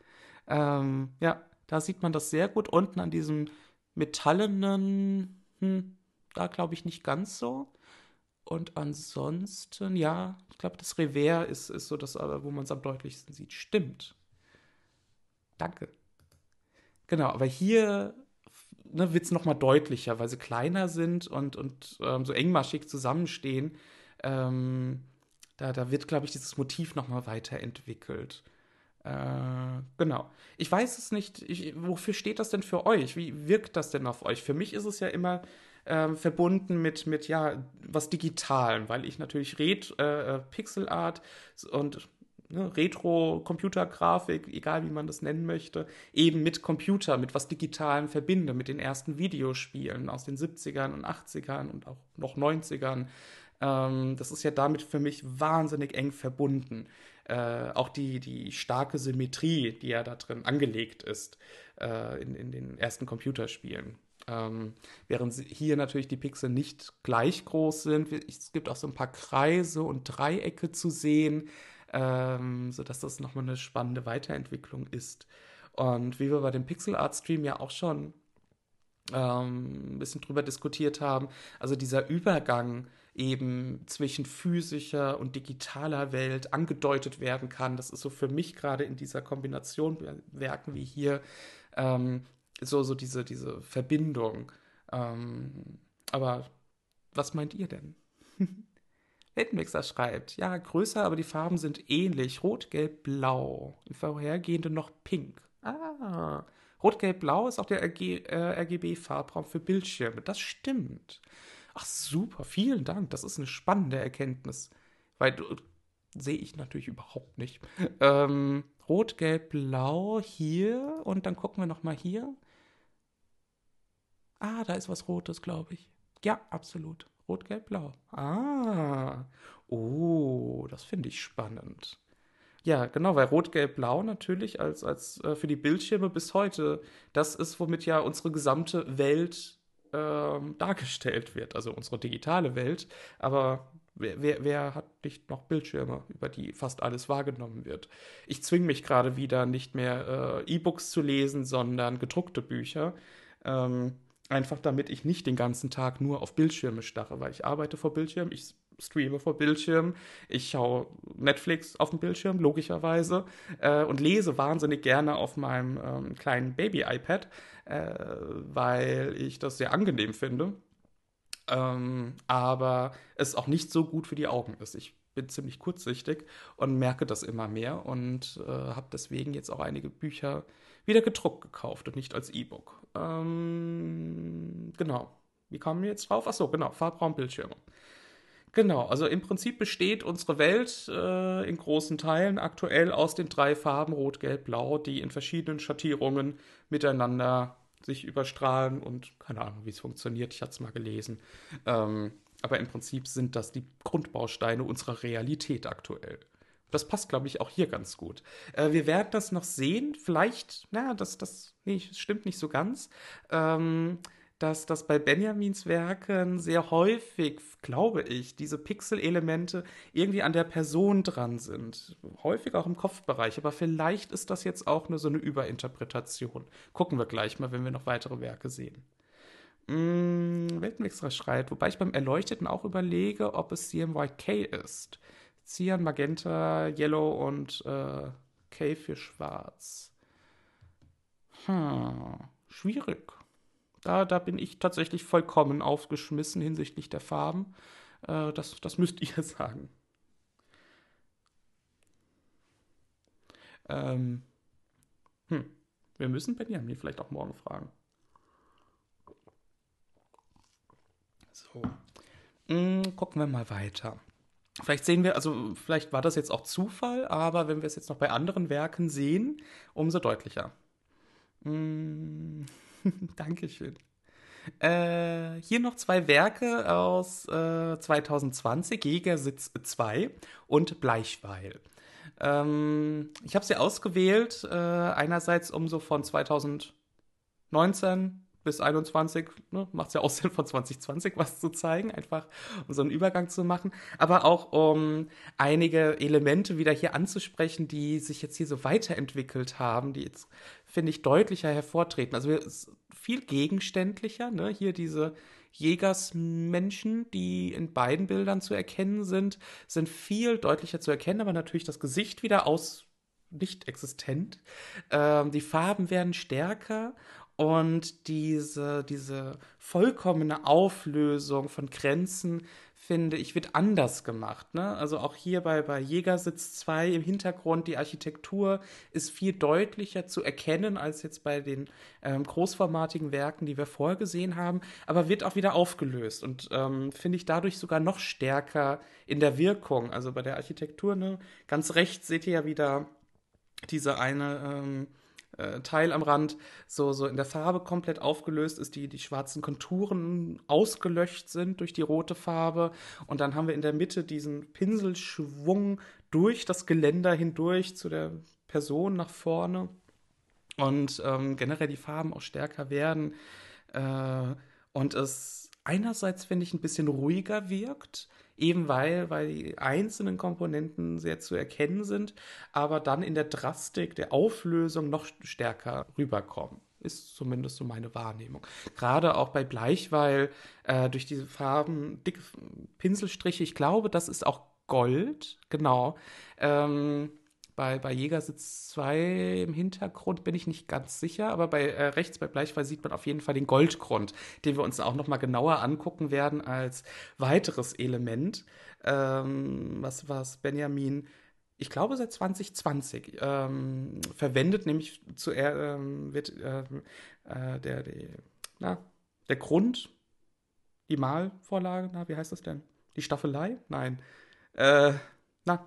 Speaker 1: Ähm, ja, da sieht man das sehr gut. Unten an diesem metallenen, hm, da glaube ich nicht ganz so. Und ansonsten, ja, ich glaube, das Revers ist, ist so das, wo man es am deutlichsten sieht. Stimmt. Danke. Genau, aber hier ne, wird es nochmal deutlicher, weil sie kleiner sind und, und ähm, so engmaschig zusammenstehen. Ähm, da, da wird, glaube ich, dieses Motiv nochmal weiterentwickelt. Äh, genau. Ich weiß es nicht, ich, wofür steht das denn für euch? Wie wirkt das denn auf euch? Für mich ist es ja immer äh, verbunden mit, mit, ja, was Digitalem, weil ich natürlich Red, äh, äh Pixelart und ne, Retro-Computergrafik, egal wie man das nennen möchte, eben mit Computer, mit was Digitalem verbinde, mit den ersten Videospielen aus den 70ern und 80ern und auch noch 90ern. Ähm, das ist ja damit für mich wahnsinnig eng verbunden. Äh, auch die, die starke Symmetrie, die ja da drin angelegt ist äh, in, in den ersten Computerspielen. Ähm, während hier natürlich die Pixel nicht gleich groß sind. Es gibt auch so ein paar Kreise und Dreiecke zu sehen ähm, sodass das nochmal eine spannende Weiterentwicklung ist. Und wie wir bei dem Pixel Art Stream ja auch schon ähm, ein bisschen drüber diskutiert haben, also dieser Übergang eben zwischen physischer und digitaler Welt angedeutet werden kann. Das ist so für mich gerade in dieser Kombination Werken wie hier ähm, so, so diese, diese Verbindung. Ähm, aber was meint ihr denn? Weltenmixer schreibt, ja, größer, aber die Farben sind ähnlich. Rot, Gelb, Blau. Im vorhergehenden noch Pink. Ah, Rot, Gelb, Blau ist auch der äh, RGB-Farbraum für Bildschirme. Das stimmt. Ach, super, vielen Dank. Das ist eine spannende Erkenntnis. Weil äh, sehe ich natürlich überhaupt nicht. Ähm, Rot, Gelb, Blau hier und dann gucken wir nochmal hier. Ah, da ist was Rotes, glaube ich. Ja, absolut. Rot, Gelb, Blau. Ah. Oh, das finde ich spannend. Ja, genau, weil Rot, Gelb, Blau natürlich als, als äh, für die Bildschirme bis heute, das ist, womit ja unsere gesamte Welt äh, dargestellt wird, also unsere digitale Welt. Aber wer, wer, wer, hat nicht noch Bildschirme, über die fast alles wahrgenommen wird? Ich zwinge mich gerade wieder, nicht mehr äh, E-Books zu lesen, sondern gedruckte Bücher. Ähm, Einfach damit ich nicht den ganzen Tag nur auf Bildschirme starre, weil ich arbeite vor Bildschirm, ich streame vor Bildschirm, ich schaue Netflix auf dem Bildschirm, logischerweise, äh, und lese wahnsinnig gerne auf meinem ähm, kleinen Baby-iPad, äh, weil ich das sehr angenehm finde. Ähm, aber es auch nicht so gut für die Augen ist. Ich bin ziemlich kurzsichtig und merke das immer mehr und äh, habe deswegen jetzt auch einige Bücher wieder gedruckt gekauft und nicht als E-Book. Ähm, genau. Wie kamen wir jetzt drauf? Achso, genau, Farbraumbildschirme. Genau, also im Prinzip besteht unsere Welt äh, in großen Teilen aktuell aus den drei Farben Rot, Gelb, Blau, die in verschiedenen Schattierungen miteinander sich überstrahlen und keine Ahnung, wie es funktioniert. Ich hatte es mal gelesen. Ähm, aber im Prinzip sind das die Grundbausteine unserer Realität aktuell. Das passt, glaube ich, auch hier ganz gut. Äh, wir werden das noch sehen. Vielleicht, na, das, das, nee, stimmt nicht so ganz. Ähm, dass das bei Benjamins Werken sehr häufig, glaube ich, diese Pixel-Elemente irgendwie an der Person dran sind. Häufig auch im Kopfbereich, aber vielleicht ist das jetzt auch nur so eine Überinterpretation. Gucken wir gleich mal, wenn wir noch weitere Werke sehen. Mm, Weltenwechsler schreit, wobei ich beim Erleuchteten auch überlege, ob es CMYK ist. Cyan, Magenta, Yellow und äh, K für Schwarz. Hm, schwierig. Da, da bin ich tatsächlich vollkommen aufgeschmissen hinsichtlich der Farben. Äh, das, das müsst ihr sagen. Ähm, hm. Wir müssen Benjamin vielleicht auch morgen fragen. So. Hm, gucken wir mal weiter. Vielleicht sehen wir, also vielleicht war das jetzt auch Zufall, aber wenn wir es jetzt noch bei anderen Werken sehen, umso deutlicher. Mm, Dankeschön. Äh, hier noch zwei Werke aus äh, 2020, Jägersitz 2 und Bleichweil. Ähm, ich habe sie ausgewählt, äh, einerseits um so von 2019 bis 21, ne, macht es ja auch Sinn, von 2020 was zu zeigen, einfach um so einen Übergang zu machen, aber auch um einige Elemente wieder hier anzusprechen, die sich jetzt hier so weiterentwickelt haben, die jetzt, finde ich, deutlicher hervortreten. Also viel gegenständlicher, ne? hier diese Jägersmenschen, die in beiden Bildern zu erkennen sind, sind viel deutlicher zu erkennen, aber natürlich das Gesicht wieder aus nicht existent. Ähm, die Farben werden stärker und diese, diese vollkommene Auflösung von Grenzen, finde ich, wird anders gemacht. Ne? Also auch hier bei, bei Jägersitz 2 im Hintergrund, die Architektur ist viel deutlicher zu erkennen als jetzt bei den ähm, großformatigen Werken, die wir vorher gesehen haben, aber wird auch wieder aufgelöst und ähm, finde ich dadurch sogar noch stärker in der Wirkung. Also bei der Architektur, ne? ganz rechts seht ihr ja wieder diese eine. Ähm, äh, Teil am Rand so, so in der Farbe komplett aufgelöst ist, die, die schwarzen Konturen ausgelöscht sind durch die rote Farbe. Und dann haben wir in der Mitte diesen Pinselschwung durch das Geländer hindurch zu der Person nach vorne. Und ähm, generell die Farben auch stärker werden. Äh, und es einerseits, finde ich, ein bisschen ruhiger wirkt eben weil, weil die einzelnen Komponenten sehr zu erkennen sind, aber dann in der Drastik der Auflösung noch stärker rüberkommen. Ist zumindest so meine Wahrnehmung. Gerade auch bei Bleichweil äh, durch diese Farben, dicke Pinselstriche, ich glaube, das ist auch Gold, genau. Ähm, bei, bei Jägersitz 2 im Hintergrund bin ich nicht ganz sicher, aber bei äh, rechts bei Bleichfall sieht man auf jeden Fall den Goldgrund, den wir uns auch noch mal genauer angucken werden als weiteres Element, ähm, was, was Benjamin ich glaube seit 2020 ähm, verwendet, nämlich zu ähm, wird ähm, äh, der, der, na, der Grund, die Malvorlage, na, wie heißt das denn? Die Staffelei? Nein. Äh, na,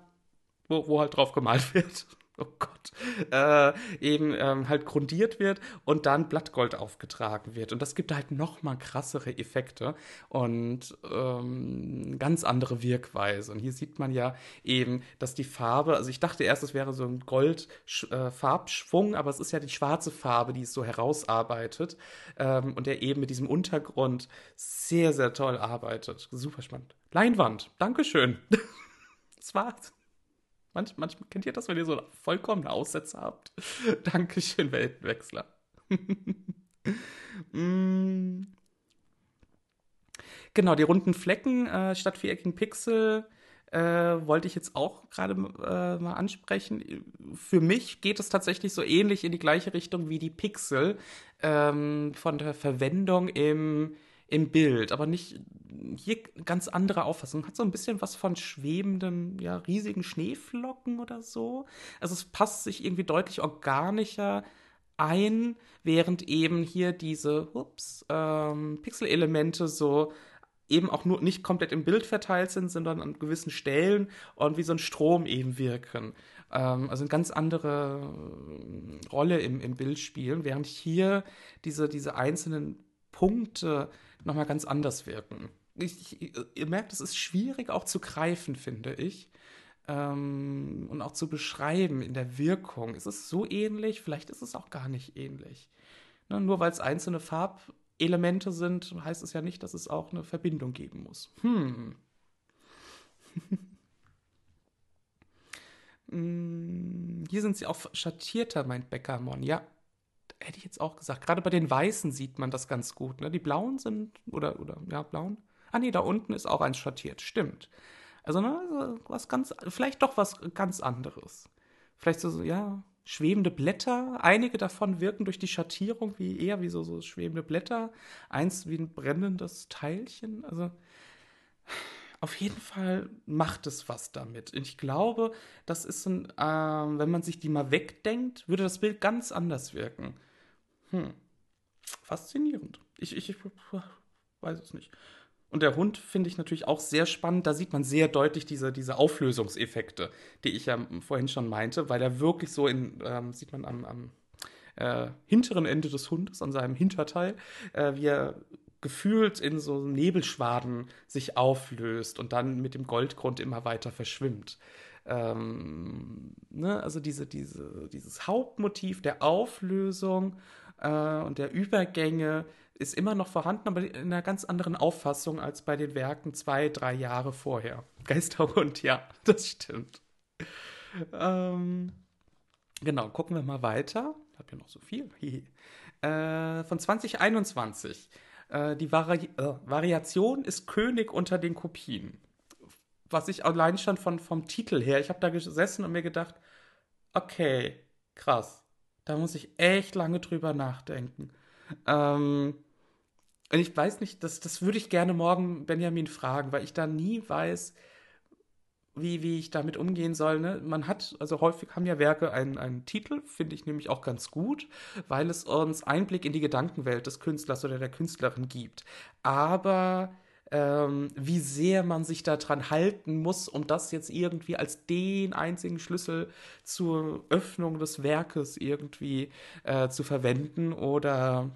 Speaker 1: wo, wo halt drauf gemalt wird. Oh Gott, äh, eben ähm, halt grundiert wird und dann Blattgold aufgetragen wird. Und das gibt halt noch mal krassere Effekte und ähm, ganz andere Wirkweise. Und hier sieht man ja eben, dass die Farbe, also ich dachte erst, es wäre so ein Gold-Farbschwung, äh, aber es ist ja die schwarze Farbe, die es so herausarbeitet ähm, und der eben mit diesem Untergrund sehr, sehr toll arbeitet. Super spannend. Leinwand, Dankeschön. das war's. Manch, manchmal kennt ihr das, wenn ihr so vollkommene Aussätze habt. Dankeschön, Weltenwechsler. mm. Genau, die runden Flecken äh, statt viereckigen Pixel äh, wollte ich jetzt auch gerade äh, mal ansprechen. Für mich geht es tatsächlich so ähnlich in die gleiche Richtung wie die Pixel ähm, von der Verwendung im im Bild, aber nicht hier ganz andere Auffassung. Hat so ein bisschen was von schwebenden, ja, riesigen Schneeflocken oder so. Also es passt sich irgendwie deutlich organischer ein, während eben hier diese ups, ähm, Pixelelemente so eben auch nur nicht komplett im Bild verteilt sind, sondern an gewissen Stellen und wie so ein Strom eben wirken. Ähm, also eine ganz andere Rolle im, im Bild spielen, während hier diese, diese einzelnen Punkte nochmal ganz anders wirken. Ich, ich, ihr merkt, es ist schwierig auch zu greifen, finde ich. Ähm, und auch zu beschreiben in der Wirkung. Ist es so ähnlich? Vielleicht ist es auch gar nicht ähnlich. Ne, nur weil es einzelne Farbelemente sind, heißt es ja nicht, dass es auch eine Verbindung geben muss. Hm. hm hier sind sie auch schattierter, meint Beckermon. Ja, hätte ich jetzt auch gesagt. Gerade bei den Weißen sieht man das ganz gut. Ne? Die Blauen sind, oder, oder, ja, Blauen. Ah, nee, da unten ist auch eins schattiert. Stimmt. Also, ne, was ganz, vielleicht doch was ganz anderes. Vielleicht so, ja, schwebende Blätter. Einige davon wirken durch die Schattierung wie eher wie so, so schwebende Blätter. Eins wie ein brennendes Teilchen. Also, auf jeden Fall macht es was damit. Ich glaube, das ist ein, äh, wenn man sich die mal wegdenkt, würde das Bild ganz anders wirken. Hm. Faszinierend. Ich, ich, ich weiß es nicht. Und der Hund finde ich natürlich auch sehr spannend. Da sieht man sehr deutlich diese, diese Auflösungseffekte, die ich ja vorhin schon meinte, weil er wirklich so in, ähm, sieht man am, am äh, hinteren Ende des Hundes, an seinem Hinterteil, äh, wie er gefühlt in so Nebelschwaden sich auflöst und dann mit dem Goldgrund immer weiter verschwimmt. ähm, ne, also diese, diese, dieses Hauptmotiv der Auflösung äh, und der Übergänge ist immer noch vorhanden, aber in einer ganz anderen Auffassung als bei den Werken zwei, drei Jahre vorher. Geisterhund, ja, das stimmt. Ähm, genau, gucken wir mal weiter. Ich habe ja noch so viel. äh, von 2021. Äh, die Vari äh, Variation ist König unter den Kopien. Was ich allein schon von, vom Titel her, ich habe da gesessen und mir gedacht, okay, krass. Da muss ich echt lange drüber nachdenken. Ähm, und ich weiß nicht, das, das würde ich gerne morgen Benjamin fragen, weil ich da nie weiß, wie, wie ich damit umgehen soll. Ne? Man hat, also häufig haben ja Werke einen, einen Titel, finde ich nämlich auch ganz gut, weil es uns Einblick in die Gedankenwelt des Künstlers oder der Künstlerin gibt. Aber ähm, wie sehr man sich daran halten muss, um das jetzt irgendwie als den einzigen Schlüssel zur Öffnung des Werkes irgendwie äh, zu verwenden oder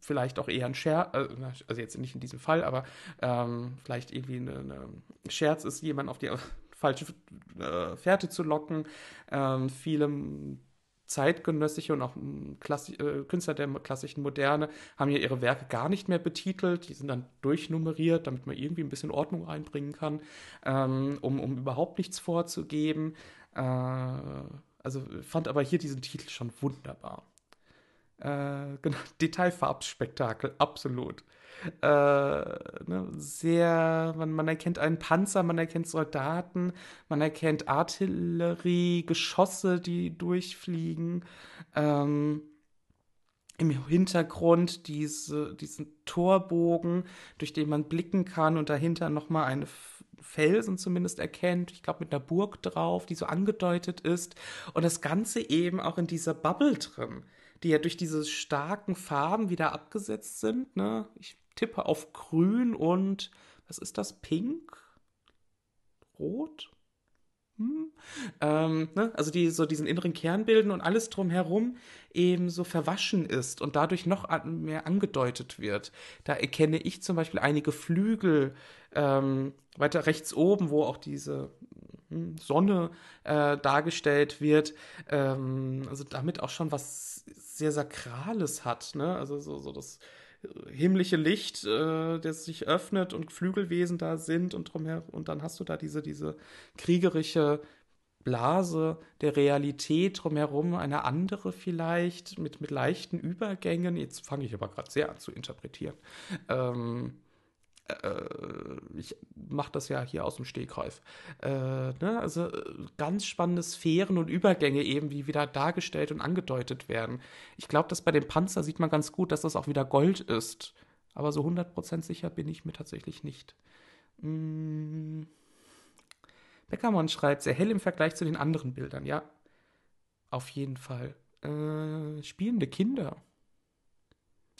Speaker 1: vielleicht auch eher ein Scherz, äh, also jetzt nicht in diesem Fall, aber ähm, vielleicht irgendwie ein Scherz ist, jemand auf die falsche äh, Fährte zu locken. Ähm, viele zeitgenössische und auch hm, äh, Künstler der klassischen Moderne haben ja ihre Werke gar nicht mehr betitelt. Die sind dann durchnummeriert, damit man irgendwie ein bisschen Ordnung reinbringen kann, ähm, um, um überhaupt nichts vorzugeben. Äh, also fand aber hier diesen Titel schon wunderbar. Äh, genau, Detailfarbspektakel, absolut. Äh, ne, sehr, man, man erkennt einen Panzer, man erkennt Soldaten, man erkennt Artillerie, Geschosse, die durchfliegen. Ähm, Im Hintergrund diese, diesen Torbogen, durch den man blicken kann und dahinter nochmal eine Felsen zumindest erkennt, ich glaube mit einer Burg drauf, die so angedeutet ist. Und das Ganze eben auch in dieser Bubble drin, die ja durch diese starken Farben wieder abgesetzt sind. Ne? Ich tippe auf grün und was ist das? Pink? Rot? Hm? Ähm, ne? Also die so diesen inneren Kern bilden und alles drumherum eben so verwaschen ist und dadurch noch mehr angedeutet wird. Da erkenne ich zum Beispiel einige Flügel ähm, weiter rechts oben, wo auch diese hm, Sonne äh, dargestellt wird. Ähm, also damit auch schon was sehr Sakrales hat. Ne? Also so, so das himmlische Licht, äh, das sich öffnet und Flügelwesen da sind und drumher und dann hast du da diese, diese kriegerische Blase der Realität drumherum, eine andere vielleicht, mit, mit leichten Übergängen. Jetzt fange ich aber gerade sehr an zu interpretieren. Ähm, äh, ich mache das ja hier aus dem Stegreif. Äh, ne? Also äh, ganz spannende Sphären und Übergänge eben, wie wieder dargestellt und angedeutet werden. Ich glaube, dass bei dem Panzer sieht man ganz gut, dass das auch wieder Gold ist. Aber so 100% sicher bin ich mir tatsächlich nicht. Hm. Beckermann schreibt, sehr hell im Vergleich zu den anderen Bildern. Ja, auf jeden Fall. Äh, spielende Kinder.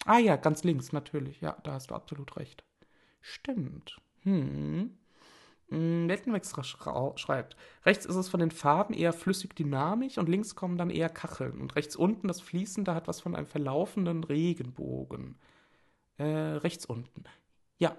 Speaker 1: Ah ja, ganz links, natürlich. Ja, da hast du absolut recht. Stimmt. Hm. Weltenwechsler hm, schreibt, rechts ist es von den Farben eher flüssig dynamisch und links kommen dann eher Kacheln. Und rechts unten das Fließende hat was von einem verlaufenden Regenbogen. Äh, rechts unten. Ja,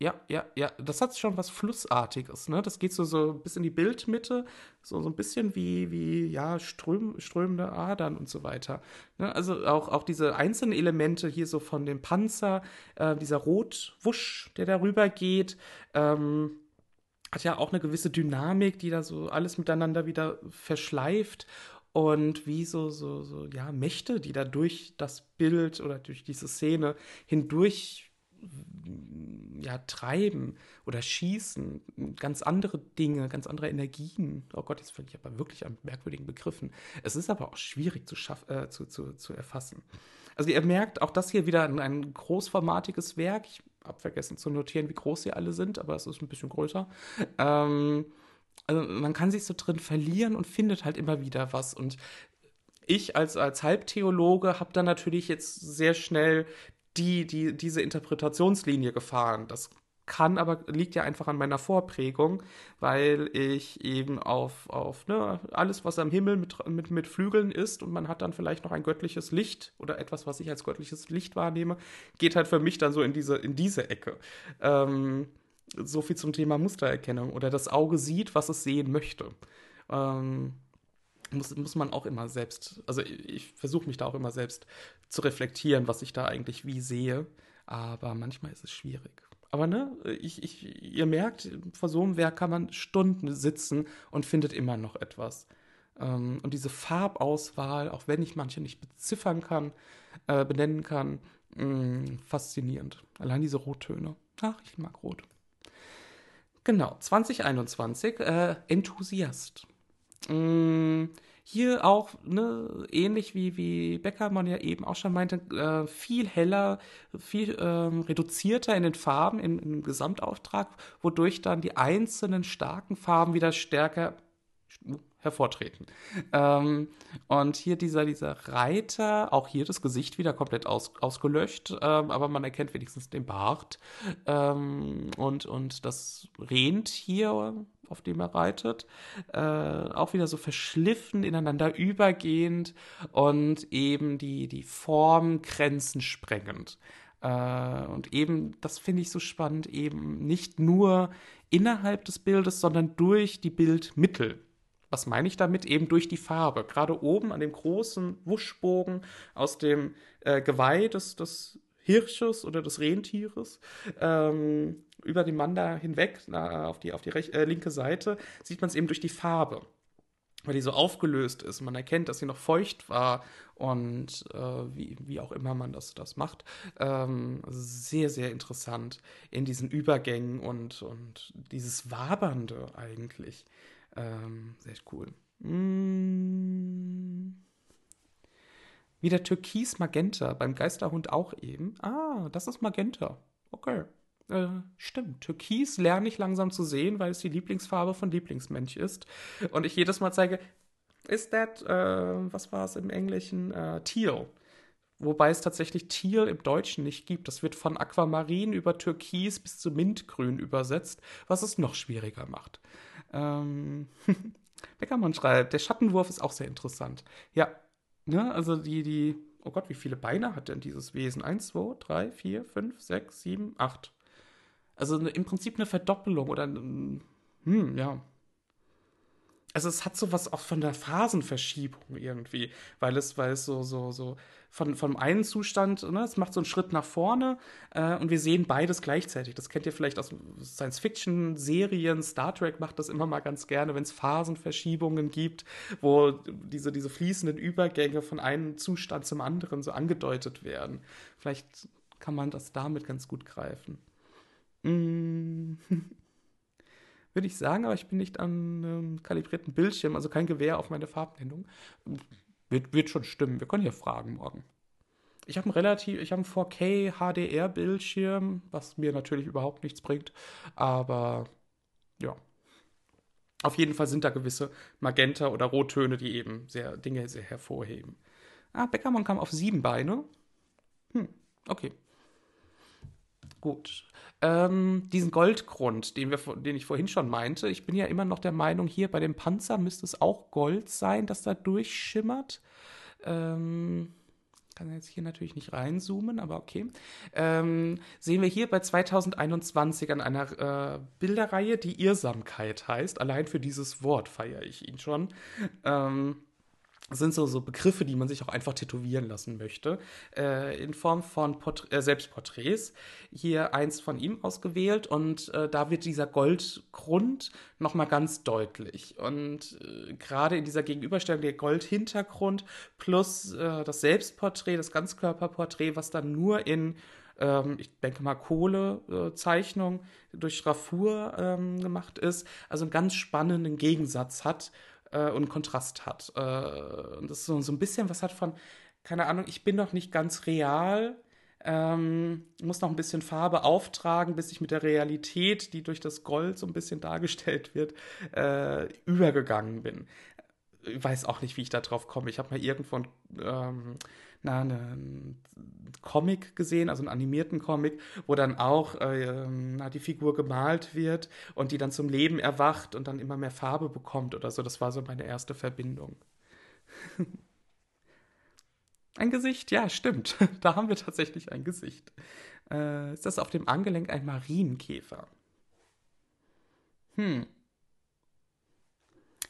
Speaker 1: ja, ja, ja, das hat schon was Flussartiges, ne? Das geht so, so bis in die Bildmitte, so, so ein bisschen wie, wie ja, ström, strömende Adern und so weiter. Ne? Also auch, auch diese einzelnen Elemente hier so von dem Panzer, äh, dieser Rotwusch, der darüber geht, ähm, hat ja auch eine gewisse Dynamik, die da so alles miteinander wieder verschleift und wie so, so, so, ja, Mächte, die da durch das Bild oder durch diese Szene hindurch ja, treiben oder schießen, ganz andere Dinge, ganz andere Energien. Oh Gott, jetzt finde ich aber wirklich an merkwürdigen Begriffen. Es ist aber auch schwierig zu, schaff, äh, zu, zu, zu erfassen. Also ihr merkt, auch das hier wieder ein, ein großformatiges Werk. Ich habe vergessen zu notieren, wie groß sie alle sind, aber es ist ein bisschen größer. Ähm, also man kann sich so drin verlieren und findet halt immer wieder was. Und ich als, als Halbtheologe habe dann natürlich jetzt sehr schnell die, die diese Interpretationslinie gefahren. Das kann aber, liegt ja einfach an meiner Vorprägung, weil ich eben auf, auf ne, alles, was am Himmel mit, mit, mit Flügeln ist und man hat dann vielleicht noch ein göttliches Licht oder etwas, was ich als göttliches Licht wahrnehme, geht halt für mich dann so in diese, in diese Ecke. Ähm, so viel zum Thema Mustererkennung oder das Auge sieht, was es sehen möchte. Ähm, muss, muss man auch immer selbst, also ich, ich versuche mich da auch immer selbst zu reflektieren, was ich da eigentlich wie sehe. Aber manchmal ist es schwierig. Aber ne, ich, ich, ihr merkt, vor so einem Werk kann man Stunden sitzen und findet immer noch etwas. Ähm, und diese Farbauswahl, auch wenn ich manche nicht beziffern kann, äh, benennen kann, mm, faszinierend. Allein diese Rottöne. Ach, ich mag Rot. Genau, 2021, äh, Enthusiast. Mm, hier auch, ne, ähnlich wie, wie Beckermann ja eben auch schon meinte, äh, viel heller, viel ähm, reduzierter in den Farben, im, im Gesamtauftrag, wodurch dann die einzelnen starken Farben wieder stärker hervortreten. Ähm, und hier dieser, dieser Reiter, auch hier das Gesicht wieder komplett aus, ausgelöscht, ähm, aber man erkennt wenigstens den Bart. Ähm, und, und das Rentier, auf dem er reitet, äh, auch wieder so verschliffen, ineinander übergehend und eben die, die Formgrenzen sprengend. Äh, und eben, das finde ich so spannend, eben nicht nur innerhalb des Bildes, sondern durch die Bildmittel. Was meine ich damit? Eben durch die Farbe. Gerade oben an dem großen Wuschbogen aus dem äh, Geweih des, des Hirsches oder des Rentieres ähm, über den Mann da hinweg na, auf die, auf die äh, linke Seite sieht man es eben durch die Farbe. Weil die so aufgelöst ist. Man erkennt, dass sie noch feucht war und äh, wie, wie auch immer man das, das macht. Ähm, sehr, sehr interessant in diesen Übergängen und, und dieses Wabernde eigentlich. Ähm, sehr cool. Mmh. Wieder Türkis Magenta, beim Geisterhund auch eben. Ah, das ist Magenta. Okay. Äh, stimmt. Türkis lerne ich langsam zu sehen, weil es die Lieblingsfarbe von Lieblingsmensch ist. Und ich jedes Mal zeige, ist das, äh, was war es im Englischen? Äh, Teal. Wobei es tatsächlich Teal im Deutschen nicht gibt. Das wird von Aquamarin über Türkis bis zu Mintgrün übersetzt, was es noch schwieriger macht. Ähm Beckermann schreibt, der Schattenwurf ist auch sehr interessant. Ja, ne, also die, die, oh Gott, wie viele Beine hat denn dieses Wesen? Eins, zwei, drei, vier, fünf, sechs, sieben, acht. Also im Prinzip eine Verdoppelung oder, hm, ja, also es hat sowas auch von der Phasenverschiebung irgendwie, weil es, weil es so, so, so von, vom einen Zustand, ne, es macht so einen Schritt nach vorne äh, und wir sehen beides gleichzeitig. Das kennt ihr vielleicht aus Science-Fiction-Serien, Star Trek macht das immer mal ganz gerne, wenn es Phasenverschiebungen gibt, wo diese, diese fließenden Übergänge von einem Zustand zum anderen so angedeutet werden. Vielleicht kann man das damit ganz gut greifen. Mm. würde ich sagen, aber ich bin nicht an einem kalibrierten Bildschirm, also kein Gewehr auf meine Farbnennung. Wird, wird schon stimmen. Wir können ja fragen morgen. Ich habe einen relativ, ich habe einen 4K HDR-Bildschirm, was mir natürlich überhaupt nichts bringt, aber ja. Auf jeden Fall sind da gewisse Magenta- oder Rottöne, die eben sehr Dinge sehr hervorheben. Ah, Beckermann kam auf sieben Beine. Hm, okay. Gut. Ähm, diesen Goldgrund, den, wir, den ich vorhin schon meinte, ich bin ja immer noch der Meinung, hier bei dem Panzer müsste es auch Gold sein, das da durchschimmert. Ähm, kann jetzt hier natürlich nicht reinzoomen, aber okay. Ähm, sehen wir hier bei 2021 an einer äh, Bilderreihe, die Irrsamkeit heißt. Allein für dieses Wort feiere ich ihn schon. Ähm, sind so, so Begriffe, die man sich auch einfach tätowieren lassen möchte, äh, in Form von Porträt, äh, Selbstporträts. Hier eins von ihm ausgewählt und äh, da wird dieser Goldgrund nochmal ganz deutlich. Und äh, gerade in dieser Gegenüberstellung der Goldhintergrund plus äh, das Selbstporträt, das Ganzkörperporträt, was dann nur in ähm, ich denke mal, Kohlezeichnung durch Schraffur ähm, gemacht ist, also einen ganz spannenden Gegensatz hat äh, und Kontrast hat. Äh, und das so, so ein bisschen was hat von, keine Ahnung, ich bin noch nicht ganz real, ähm, muss noch ein bisschen Farbe auftragen, bis ich mit der Realität, die durch das Gold so ein bisschen dargestellt wird, äh, übergegangen bin. Ich weiß auch nicht, wie ich da drauf komme. Ich habe mal irgendwo ähm, na, einen Comic gesehen, also einen animierten Comic, wo dann auch äh, na, die Figur gemalt wird und die dann zum Leben erwacht und dann immer mehr Farbe bekommt oder so. Das war so meine erste Verbindung. ein Gesicht, ja, stimmt. da haben wir tatsächlich ein Gesicht. Äh, ist das auf dem Angelenk ein Marienkäfer? Hm.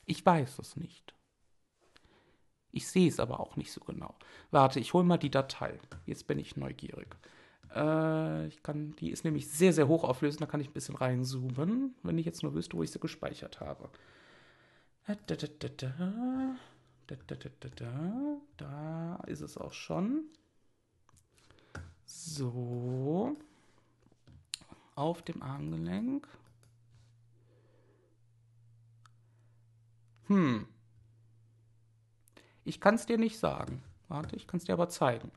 Speaker 1: Ich weiß es nicht. Ich sehe es aber auch nicht so genau. Warte, ich hole mal die Datei. Jetzt bin ich neugierig. Äh, ich kann, die ist nämlich sehr, sehr hoch auflösend. Da kann ich ein bisschen reinzoomen, wenn ich jetzt nur wüsste, wo ich sie gespeichert habe. Da, da. Da, da, da, da, da. da ist es auch schon. So. Auf dem Armgelenk. Hm. Ich kann es dir nicht sagen. Warte, ich kann es dir aber zeigen.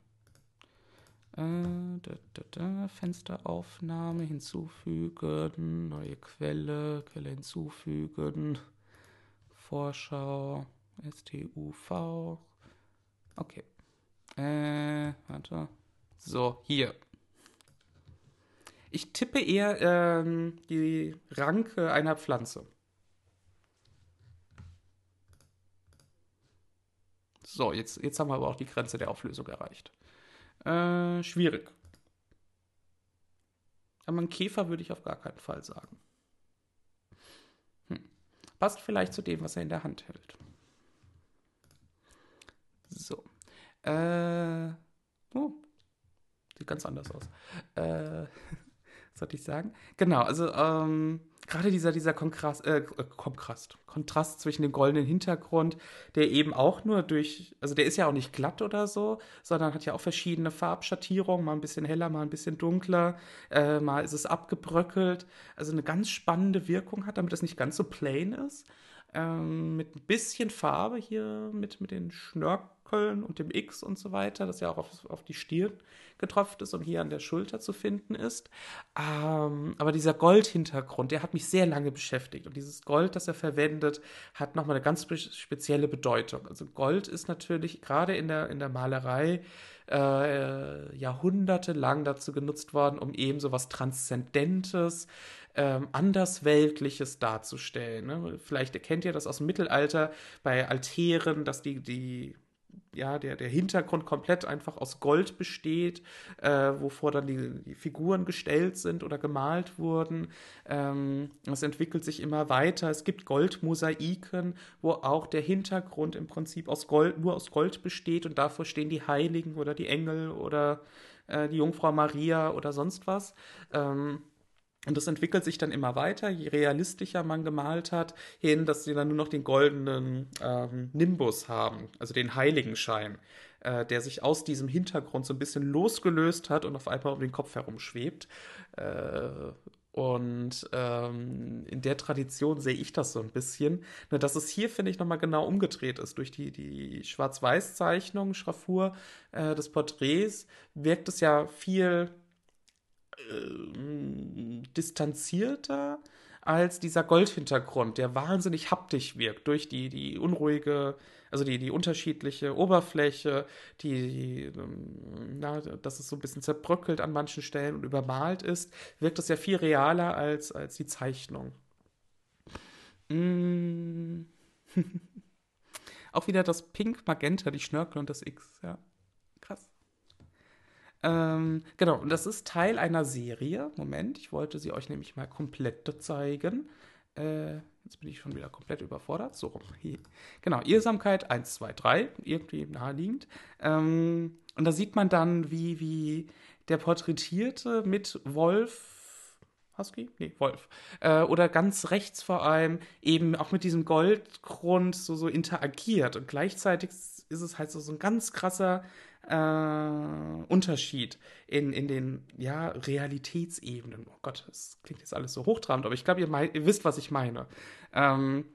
Speaker 1: Äh, da, da, da, Fensteraufnahme hinzufügen, neue Quelle, Quelle hinzufügen, Vorschau, STUV. Okay. Äh, warte. So, hier. Ich tippe eher ähm, die Ranke einer Pflanze. So, jetzt, jetzt haben wir aber auch die Grenze der Auflösung erreicht. Äh, schwierig. Aber ein Käfer würde ich auf gar keinen Fall sagen. Hm. Passt vielleicht zu dem, was er in der Hand hält. So. Äh, oh. Sieht ganz anders aus. Äh, was sollte ich sagen? Genau, also ähm, gerade dieser, dieser Kontrast, äh, Kontrast, Kontrast zwischen dem goldenen Hintergrund, der eben auch nur durch, also der ist ja auch nicht glatt oder so, sondern hat ja auch verschiedene Farbschattierungen, mal ein bisschen heller, mal ein bisschen dunkler, äh, mal ist es abgebröckelt, also eine ganz spannende Wirkung hat, damit es nicht ganz so plain ist. Ähm, mit ein bisschen Farbe hier, mit, mit den Schnörkeln und dem X und so weiter, das ja auch auf, auf die Stirn getropft ist und hier an der Schulter zu finden ist. Ähm, aber dieser Goldhintergrund, der hat mich sehr lange beschäftigt. Und dieses Gold, das er verwendet, hat nochmal eine ganz spezielle Bedeutung. Also Gold ist natürlich gerade in der, in der Malerei äh, jahrhundertelang dazu genutzt worden, um eben so was Transzendentes, ähm, Andersweltliches darzustellen. Ne? Vielleicht erkennt ihr das aus dem Mittelalter bei Altären, dass die, die ja, der, der Hintergrund komplett einfach aus Gold besteht, äh, wovor dann die, die, Figuren gestellt sind oder gemalt wurden. Ähm, es entwickelt sich immer weiter. Es gibt Goldmosaiken, wo auch der Hintergrund im Prinzip aus Gold, nur aus Gold besteht und davor stehen die Heiligen oder die Engel oder äh, die Jungfrau Maria oder sonst was. Ähm, und das entwickelt sich dann immer weiter, je realistischer man gemalt hat, hin, dass sie dann nur noch den goldenen ähm, Nimbus haben, also den Heiligenschein, äh, der sich aus diesem Hintergrund so ein bisschen losgelöst hat und auf einmal um den Kopf herumschwebt. Äh, und ähm, in der Tradition sehe ich das so ein bisschen. Nur dass es hier, finde ich, nochmal genau umgedreht ist. Durch die, die Schwarz-Weiß-Zeichnung, Schraffur äh, des Porträts wirkt es ja viel äh, distanzierter als dieser Goldhintergrund, der wahnsinnig haptisch wirkt durch die, die unruhige, also die, die unterschiedliche Oberfläche, die, die ähm, na, dass es so ein bisschen zerbröckelt an manchen Stellen und übermalt ist, wirkt das ja viel realer als, als die Zeichnung. Mm. Auch wieder das Pink, Magenta, die Schnörkel und das X, ja. Ähm, genau, und das ist Teil einer Serie. Moment, ich wollte sie euch nämlich mal komplett zeigen. Äh, jetzt bin ich schon wieder komplett überfordert. So, hier. genau, Irrsamkeit 1, 2, 3, irgendwie naheliegend. Ähm, und da sieht man dann, wie, wie der Porträtierte mit Wolf Husky? Nee, Wolf. Äh, oder ganz rechts vor allem eben auch mit diesem Goldgrund so, so interagiert. Und gleichzeitig ist es halt so, so ein ganz krasser äh, Unterschied in, in den ja, Realitätsebenen. Oh Gott, das klingt jetzt alles so hochtrabend, aber ich glaube, ihr, ihr, wisst, was ich meine. Ähm,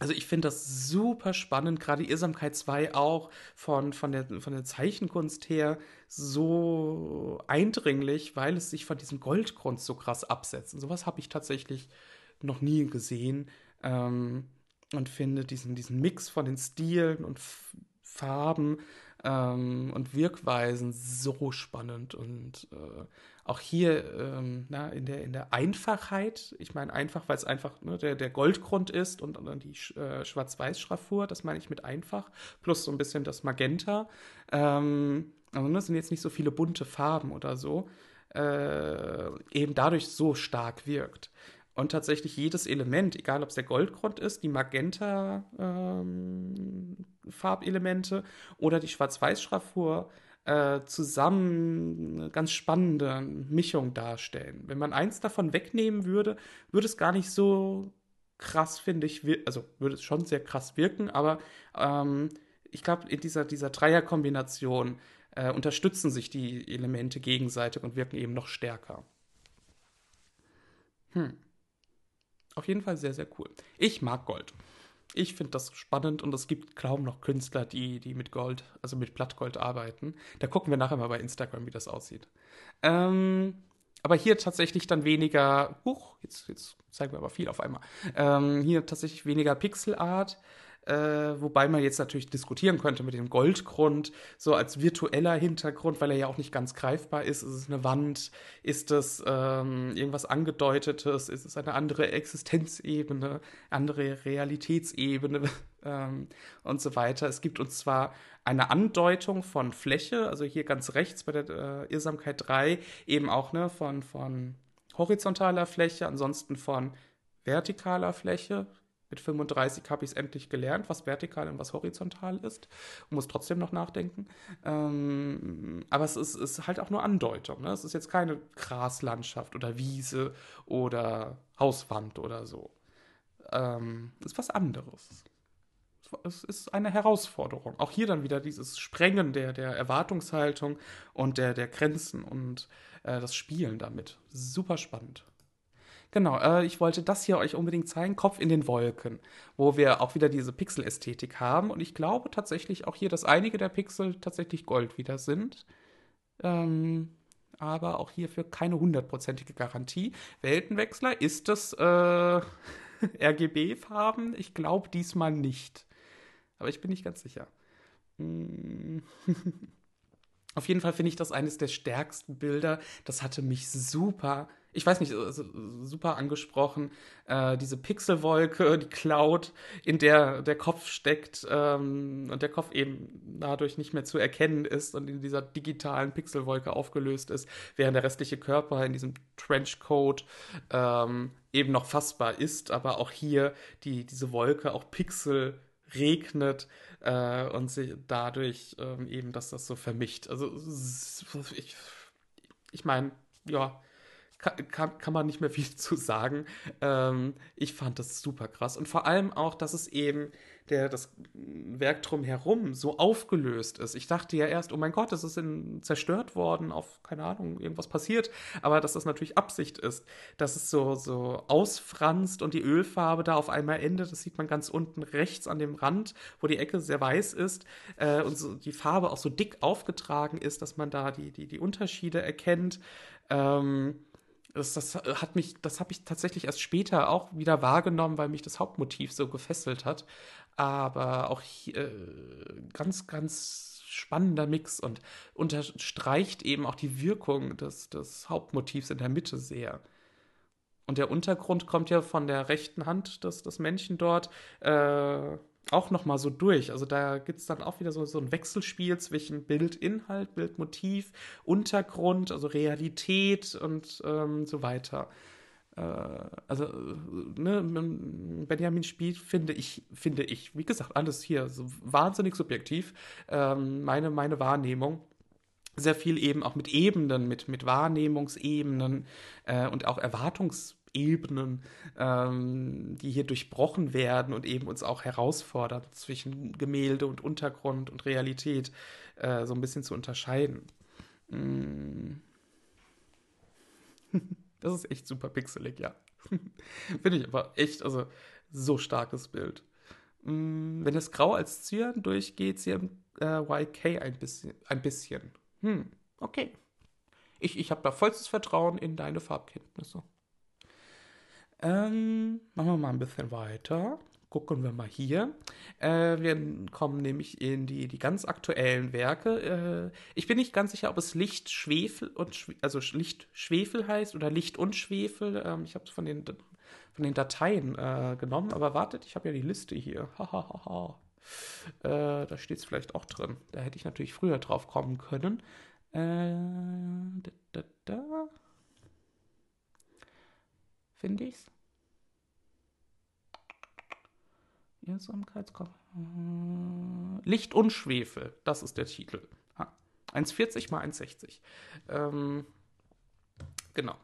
Speaker 1: also ich finde das super spannend, gerade Irrsamkeit 2 auch von, von, der, von der Zeichenkunst her so eindringlich, weil es sich von diesem Goldgrund so krass absetzt. Und sowas habe ich tatsächlich noch nie gesehen ähm, und finde diesen, diesen Mix von den Stilen und Farben ähm, und Wirkweisen so spannend und äh, auch hier ähm, na, in, der, in der Einfachheit, ich meine einfach, weil es einfach ne, der, der Goldgrund ist und, dann die äh, Schwarz-Weiß-Schraffur, das meine ich mit einfach, plus so ein bisschen das Magenta. Ähm, also das ne, sind jetzt nicht so viele bunte Farben oder so, äh, eben dadurch so stark wirkt. Und tatsächlich jedes Element, egal ob es der Goldgrund ist, die Magenta-Farbelemente ähm, oder die Schwarz-Weiß-Schraffur, äh, zusammen eine ganz spannende Mischung darstellen. Wenn man eins davon wegnehmen würde, würde es gar nicht so krass, finde ich, also würde es schon sehr krass wirken, aber ähm, ich glaube, in dieser, dieser Dreierkombination äh, unterstützen sich die Elemente gegenseitig und wirken eben noch stärker. Hm. Auf jeden Fall sehr, sehr cool. Ich mag Gold. Ich finde das spannend und es gibt kaum noch Künstler, die, die mit Gold, also mit Blattgold arbeiten. Da gucken wir nachher mal bei Instagram, wie das aussieht. Ähm, aber hier tatsächlich dann weniger, huch, jetzt, jetzt zeigen wir aber viel auf einmal. Ähm, hier tatsächlich weniger Pixelart, äh, wobei man jetzt natürlich diskutieren könnte mit dem Goldgrund, so als virtueller Hintergrund, weil er ja auch nicht ganz greifbar ist. Ist es eine Wand? Ist es ähm, irgendwas Angedeutetes? Ist es eine andere Existenzebene, andere Realitätsebene ähm, und so weiter? Es gibt uns zwar eine Andeutung von Fläche, also hier ganz rechts bei der äh, Irrsamkeit 3, eben auch ne, von, von horizontaler Fläche, ansonsten von vertikaler Fläche, mit 35 habe ich es endlich gelernt, was vertikal und was horizontal ist. Und muss trotzdem noch nachdenken. Ähm, aber es ist, ist, halt auch nur Andeutung. Ne? Es ist jetzt keine Graslandschaft oder Wiese oder Hauswand oder so. Ähm, ist was anderes. Es ist eine Herausforderung. Auch hier dann wieder dieses Sprengen der, der Erwartungshaltung und der, der Grenzen und äh, das Spielen damit. Super spannend. Genau, äh, ich wollte das hier euch unbedingt zeigen, Kopf in den Wolken, wo wir auch wieder diese Pixel-Ästhetik haben. Und ich glaube tatsächlich auch hier, dass einige der Pixel tatsächlich Gold wieder sind. Ähm, aber auch hierfür keine hundertprozentige Garantie. Weltenwechsler, ist das äh, RGB-Farben? Ich glaube diesmal nicht. Aber ich bin nicht ganz sicher. Hm. Auf jeden Fall finde ich das eines der stärksten Bilder. Das hatte mich super ich weiß nicht, super angesprochen. Äh, diese Pixelwolke, die Cloud, in der der Kopf steckt ähm, und der Kopf eben dadurch nicht mehr zu erkennen ist und in dieser digitalen Pixelwolke aufgelöst ist, während der restliche Körper in diesem Trenchcoat ähm, eben noch fassbar ist, aber auch hier die, diese Wolke auch Pixel regnet äh, und sie dadurch ähm, eben, dass das so vermischt. Also ich, ich meine, ja, kann, kann, man nicht mehr viel zu sagen. Ähm, ich fand das super krass. Und vor allem auch, dass es eben der, das Werk drumherum so aufgelöst ist. Ich dachte ja erst, oh mein Gott, das ist in, zerstört worden, auf, keine Ahnung, irgendwas passiert. Aber dass das natürlich Absicht ist, dass es so, so ausfranst und die Ölfarbe da auf einmal endet. Das sieht man ganz unten rechts an dem Rand, wo die Ecke sehr weiß ist äh, und so die Farbe auch so dick aufgetragen ist, dass man da die, die, die Unterschiede erkennt. Ähm, das, das hat mich, das habe ich tatsächlich erst später auch wieder wahrgenommen, weil mich das Hauptmotiv so gefesselt hat. Aber auch hier, äh, ganz, ganz spannender Mix und unterstreicht eben auch die Wirkung des, des Hauptmotivs in der Mitte sehr. Und der Untergrund kommt ja von der rechten Hand des, des Männchen dort äh, auch noch mal so durch. Also da gibt es dann auch wieder so, so ein Wechselspiel zwischen Bildinhalt, Bildmotiv, Untergrund, also Realität und ähm, so weiter. Äh, also, ne, Benjamin spielt, finde ich, finde ich, wie gesagt, alles hier so wahnsinnig subjektiv. Ähm, meine, meine Wahrnehmung sehr viel eben auch mit Ebenen, mit, mit Wahrnehmungsebenen äh, und auch Erwartungs Ebenen, ähm, die hier durchbrochen werden und eben uns auch herausfordern, zwischen Gemälde und Untergrund und Realität äh, so ein bisschen zu unterscheiden. Mm. Das ist echt super pixelig, ja. Finde ich aber echt, also so starkes Bild. Mm, wenn das Grau als Zyan durchgeht, sie im äh, YK ein bisschen. Ein bisschen. Hm, okay. Ich, ich habe da vollstes Vertrauen in deine Farbkenntnisse. Ähm, machen wir mal ein bisschen weiter. Gucken wir mal hier. Äh, wir kommen nämlich in die, die ganz aktuellen Werke. Äh, ich bin nicht ganz sicher, ob es Licht, Schwefel und Schwe also Licht, Schwefel heißt oder Licht und Schwefel. Ähm, ich habe es von den, von den Dateien äh, genommen, aber wartet, ich habe ja die Liste hier. Hahaha. äh, da steht es vielleicht auch drin. Da hätte ich natürlich früher drauf kommen können. Äh, da, da, da finde ich's. Wirksamkeitskopf. Äh, Licht und Schwefel, das ist der Titel. 1,40 mal 1,60. Ähm, genau.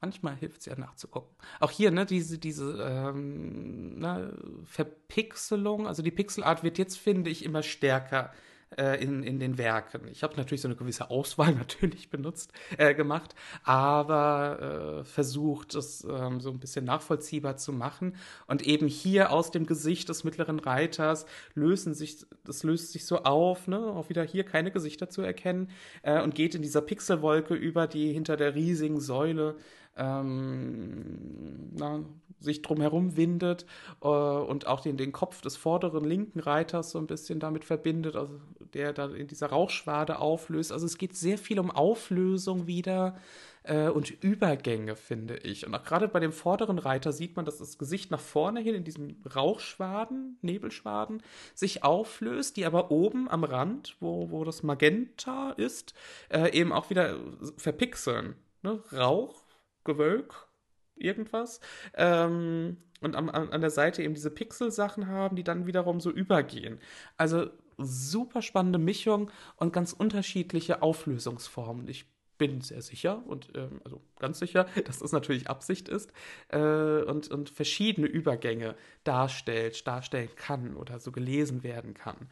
Speaker 1: Manchmal hilft es ja nachzugucken. Auch hier, ne, diese, diese ähm, na, Verpixelung, also die Pixelart wird jetzt, finde ich, immer stärker äh, in, in den Werken. Ich habe natürlich so eine gewisse Auswahl natürlich benutzt, äh, gemacht, aber äh, versucht, es ähm, so ein bisschen nachvollziehbar zu machen. Und eben hier aus dem Gesicht des mittleren Reiters lösen sich, das löst sich so auf, ne? auch wieder hier keine Gesichter zu erkennen äh, und geht in dieser Pixelwolke über, die hinter der riesigen Säule ähm, na, sich drumherum windet äh, und auch den, den Kopf des vorderen linken Reiters so ein bisschen damit verbindet, also der da in dieser Rauchschwade auflöst. Also es geht sehr viel um Auflösung wieder äh, und Übergänge, finde ich. Und auch gerade bei dem vorderen Reiter sieht man, dass das Gesicht nach vorne hin in diesem Rauchschwaden, Nebelschwaden, sich auflöst, die aber oben am Rand, wo, wo das Magenta ist, äh, eben auch wieder verpixeln. Ne? Rauch, Gewölk, irgendwas. Ähm, und am, an der Seite eben diese Pixel-Sachen haben, die dann wiederum so übergehen. Also super spannende Mischung und ganz unterschiedliche Auflösungsformen. Ich bin sehr sicher und ähm, also ganz sicher, dass das natürlich Absicht ist äh, und, und verschiedene Übergänge darstellt, darstellen kann oder so gelesen werden kann.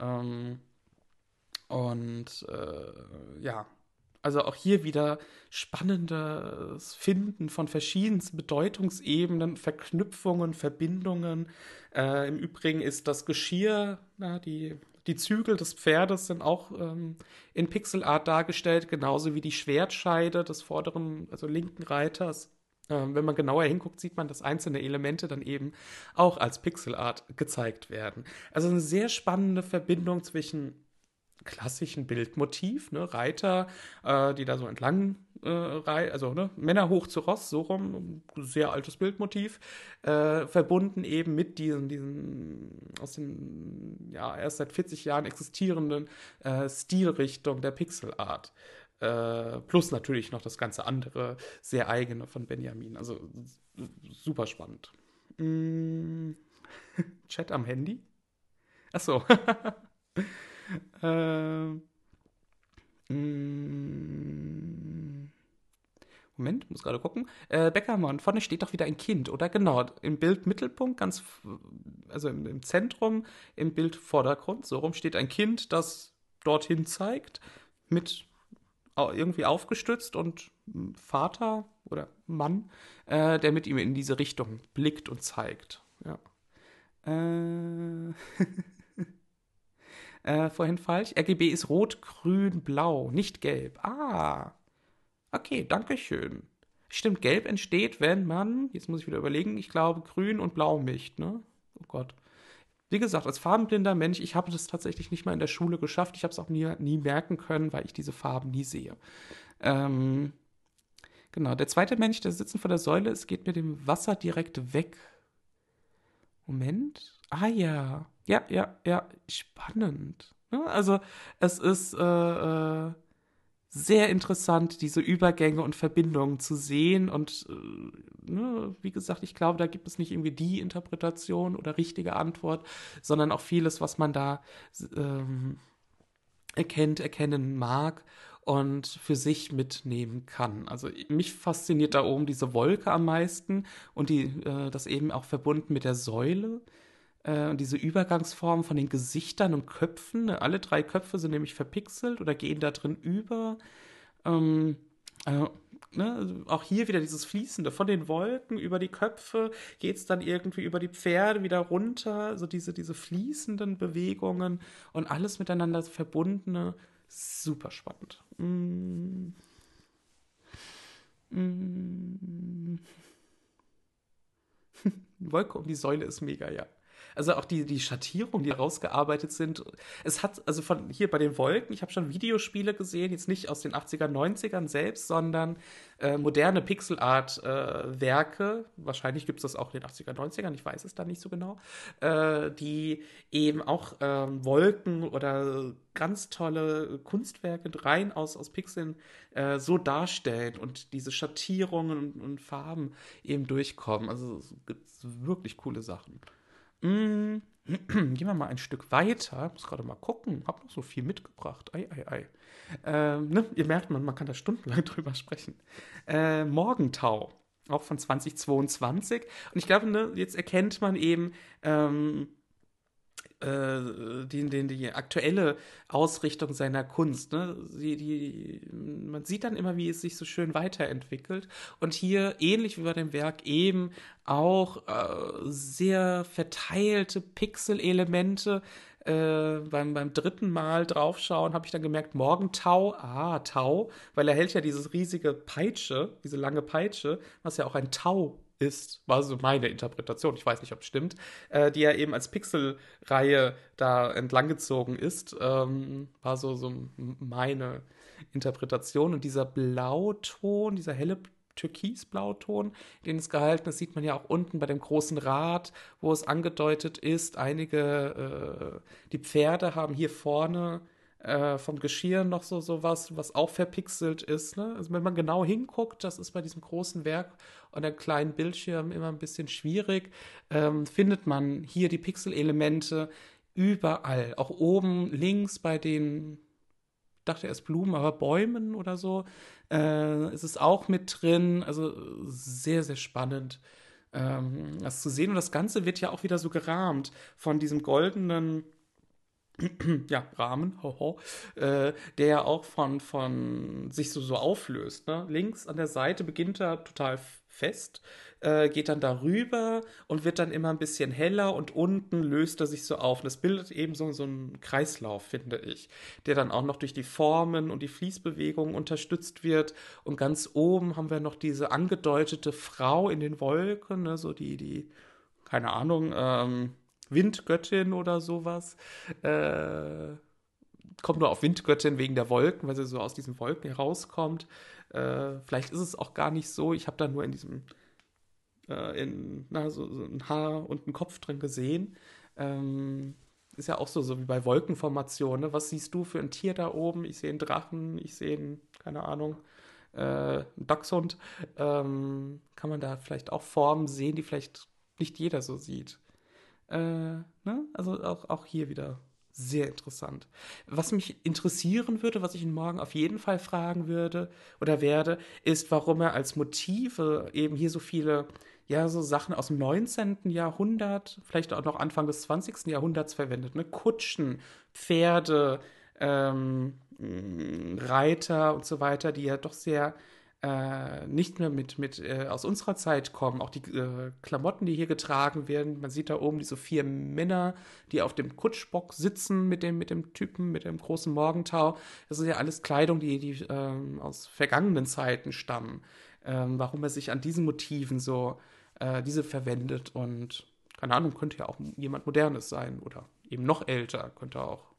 Speaker 1: Ähm, und äh, ja, also auch hier wieder spannendes Finden von verschiedensten Bedeutungsebenen, Verknüpfungen, Verbindungen. Äh, Im Übrigen ist das Geschirr, na, die, die Zügel des Pferdes sind auch ähm, in Pixelart dargestellt, genauso wie die Schwertscheide des vorderen, also linken Reiters. Ähm, wenn man genauer hinguckt, sieht man, dass einzelne Elemente dann eben auch als Pixelart gezeigt werden. Also eine sehr spannende Verbindung zwischen klassischen Bildmotiv, ne? Reiter, äh, die da so entlang äh, also ne? Männer hoch zu Ross, so rum, sehr altes Bildmotiv, äh, verbunden eben mit diesen, diesen aus den ja erst seit 40 Jahren existierenden äh, Stilrichtung der Pixelart. Äh, plus natürlich noch das ganze andere, sehr eigene von Benjamin. Also super spannend. Mm. Chat am Handy? Achso. Äh, Moment, muss gerade gucken. Äh, Beckermann, vorne steht doch wieder ein Kind, oder? Genau, im Bildmittelpunkt, ganz, also im, im, Zentrum, im Bildvordergrund, so rum steht ein Kind, das dorthin zeigt, mit irgendwie aufgestützt und Vater oder Mann, äh, der mit ihm in diese Richtung blickt und zeigt. Ja. Äh. äh, vorhin falsch. RGB ist rot, grün, blau, nicht gelb. Ah. Okay, danke schön. Stimmt, gelb entsteht, wenn man, jetzt muss ich wieder überlegen, ich glaube, grün und blau mischt, ne? Oh Gott. Wie gesagt, als farbenblinder Mensch, ich habe das tatsächlich nicht mal in der Schule geschafft. Ich habe es auch nie, nie merken können, weil ich diese Farben nie sehe. Ähm, genau, der zweite Mensch, der sitzt vor der Säule, es geht mit dem Wasser direkt weg. Moment. Ah ja. Ja, ja, ja, spannend. Ne? Also es ist äh, äh, sehr interessant, diese Übergänge und Verbindungen zu sehen. Und äh, ne, wie gesagt, ich glaube, da gibt es nicht irgendwie die Interpretation oder richtige Antwort, sondern auch vieles, was man da ähm, erkennt, erkennen mag und für sich mitnehmen kann. Also mich fasziniert da oben diese Wolke am meisten und die, äh, das eben auch verbunden mit der Säule äh, diese Übergangsform von den Gesichtern und Köpfen. Ne? Alle drei Köpfe sind nämlich verpixelt oder gehen da drin über. Ähm, äh, ne? Also auch hier wieder dieses Fließende von den Wolken über die Köpfe geht es dann irgendwie über die Pferde wieder runter. Also diese, diese fließenden Bewegungen und alles miteinander verbundene. Super spannend. Mm. Mm. Wolke um die Säule ist mega, ja. Also auch die, die Schattierungen, die rausgearbeitet sind. Es hat, also von hier bei den Wolken, ich habe schon Videospiele gesehen, jetzt nicht aus den 80er, 90ern selbst, sondern äh, moderne Pixelart-Werke, äh, wahrscheinlich gibt es das auch in den 80er, 90ern, ich weiß es da nicht so genau, äh, die eben auch ähm, Wolken oder ganz tolle Kunstwerke rein aus, aus Pixeln äh, so darstellen und diese Schattierungen und, und Farben eben durchkommen. Also es gibt wirklich coole Sachen. Mm, gehen wir mal ein Stück weiter. Ich muss gerade mal gucken. Hab noch so viel mitgebracht. Ei, ei, ei. Ähm, ne? Ihr merkt, man, man kann da stundenlang drüber sprechen. Äh, Morgentau. Auch von 2022. Und ich glaube, ne, jetzt erkennt man eben, ähm, äh, die, die, die aktuelle Ausrichtung seiner Kunst. Ne? Die, die, man sieht dann immer, wie es sich so schön weiterentwickelt. Und hier, ähnlich wie bei dem Werk, eben auch äh, sehr verteilte Pixel-Elemente. Äh, beim, beim dritten Mal draufschauen, habe ich dann gemerkt, Morgentau, ah, Tau, weil er hält ja dieses riesige Peitsche, diese lange Peitsche, was ja auch ein Tau ist, war so meine Interpretation, ich weiß nicht, ob es stimmt, äh, die ja eben als Pixel-Reihe da entlanggezogen ist, ähm, war so, so meine Interpretation. Und dieser Blauton, dieser helle Türkisblauton, den es gehalten ist, sieht man ja auch unten bei dem großen Rad, wo es angedeutet ist, einige, äh, die Pferde haben hier vorne äh, vom Geschirr noch so, so was, auch verpixelt ist. Ne? Also wenn man genau hinguckt, das ist bei diesem großen Werk und der kleinen Bildschirm immer ein bisschen schwierig, ähm, findet man hier die Pixelelemente überall. Auch oben links bei den, dachte erst Blumen, aber Bäumen oder so, äh, ist es auch mit drin. Also sehr, sehr spannend ähm, das zu sehen. Und das Ganze wird ja auch wieder so gerahmt von diesem goldenen ja, Rahmen, hoho, äh, der ja auch von, von sich so, so auflöst. Ne? Links an der Seite beginnt er total fest, äh, geht dann darüber und wird dann immer ein bisschen heller und unten löst er sich so auf. Und das bildet eben so, so einen Kreislauf, finde ich, der dann auch noch durch die Formen und die Fließbewegungen unterstützt wird. Und ganz oben haben wir noch diese angedeutete Frau in den Wolken, ne? so die, die, keine Ahnung, ähm, Windgöttin oder sowas. Äh, kommt nur auf Windgöttin wegen der Wolken, weil sie so aus diesen Wolken herauskommt. Äh, vielleicht ist es auch gar nicht so. Ich habe da nur in diesem äh, in, na, so, so, ein Haar und einen Kopf drin gesehen. Ähm, ist ja auch so, so wie bei Wolkenformationen. Ne? Was siehst du für ein Tier da oben? Ich sehe einen Drachen, ich sehe einen, keine Ahnung, äh, einen Dachshund. Ähm, kann man da vielleicht auch Formen sehen, die vielleicht nicht jeder so sieht? Äh, ne? Also auch, auch hier wieder sehr interessant. Was mich interessieren würde, was ich ihn morgen auf jeden Fall fragen würde oder werde, ist, warum er als Motive eben hier so viele, ja, so Sachen aus dem 19. Jahrhundert, vielleicht auch noch Anfang des 20. Jahrhunderts verwendet. Ne? Kutschen, Pferde, ähm, Reiter und so weiter, die ja doch sehr äh, nicht mehr mit, mit äh, aus unserer Zeit kommen. Auch die äh, Klamotten, die hier getragen werden. Man sieht da oben diese vier Männer, die auf dem Kutschbock sitzen mit dem, mit dem Typen, mit dem großen Morgentau. Das ist ja alles Kleidung, die, die ähm, aus vergangenen Zeiten stammen. Ähm, warum er sich an diesen Motiven so äh, diese verwendet und keine Ahnung, könnte ja auch jemand Modernes sein oder eben noch älter, könnte auch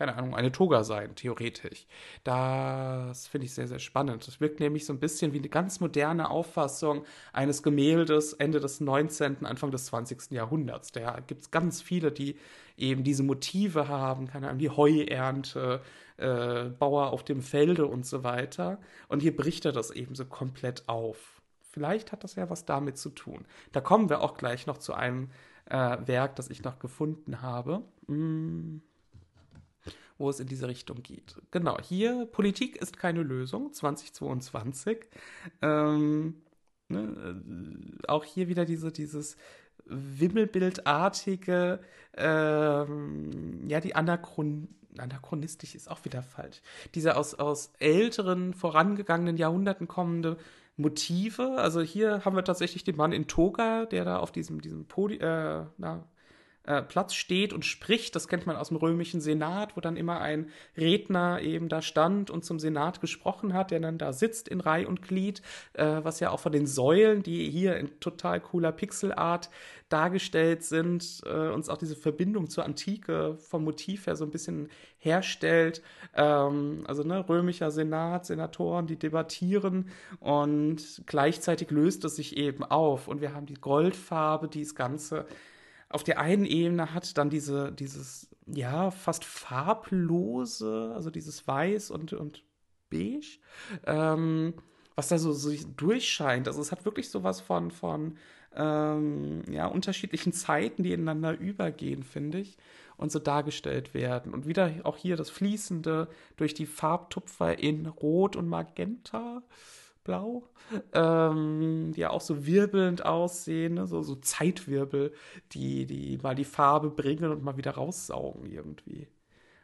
Speaker 1: keine Ahnung, eine Toga sein, theoretisch. Das finde ich sehr, sehr spannend. Das wirkt nämlich so ein bisschen wie eine ganz moderne Auffassung eines Gemäldes Ende des 19., Anfang des 20. Jahrhunderts. Da gibt es ganz viele, die eben diese Motive haben, keine Ahnung, die Heuernte, äh, Bauer auf dem Felde und so weiter. Und hier bricht er das eben so komplett auf. Vielleicht hat das ja was damit zu tun. Da kommen wir auch gleich noch zu einem äh, Werk, das ich noch gefunden habe. Hm wo es in diese Richtung geht. Genau, hier Politik ist keine Lösung, 2022. Ähm, ne, äh, auch hier wieder diese, dieses Wimmelbildartige, ähm, ja, die Anachron anachronistisch ist auch wieder falsch. Diese aus, aus älteren, vorangegangenen Jahrhunderten kommende Motive. Also hier haben wir tatsächlich den Mann in Toga, der da auf diesem, diesem Podi äh, na, äh, Platz steht und spricht. Das kennt man aus dem römischen Senat, wo dann immer ein Redner eben da stand und zum Senat gesprochen hat, der dann da sitzt in Reih und Glied, äh, was ja auch von den Säulen, die hier in total cooler Pixelart dargestellt sind, äh, uns auch diese Verbindung zur Antike vom Motiv her so ein bisschen herstellt. Ähm, also ne, römischer Senat, Senatoren, die debattieren und gleichzeitig löst es sich eben auf und wir haben die Goldfarbe, die das Ganze auf der einen Ebene hat dann diese, dieses, ja, fast farblose, also dieses Weiß und, und Beige, ähm, was da so, so durchscheint. Also es hat wirklich sowas von, von ähm, ja, unterschiedlichen Zeiten, die ineinander übergehen, finde ich, und so dargestellt werden. Und wieder auch hier das Fließende durch die Farbtupfer in Rot und Magenta. Blau, ähm, die ja auch so wirbelnd aussehen, ne? so, so Zeitwirbel, die, die mal die Farbe bringen und mal wieder raussaugen irgendwie.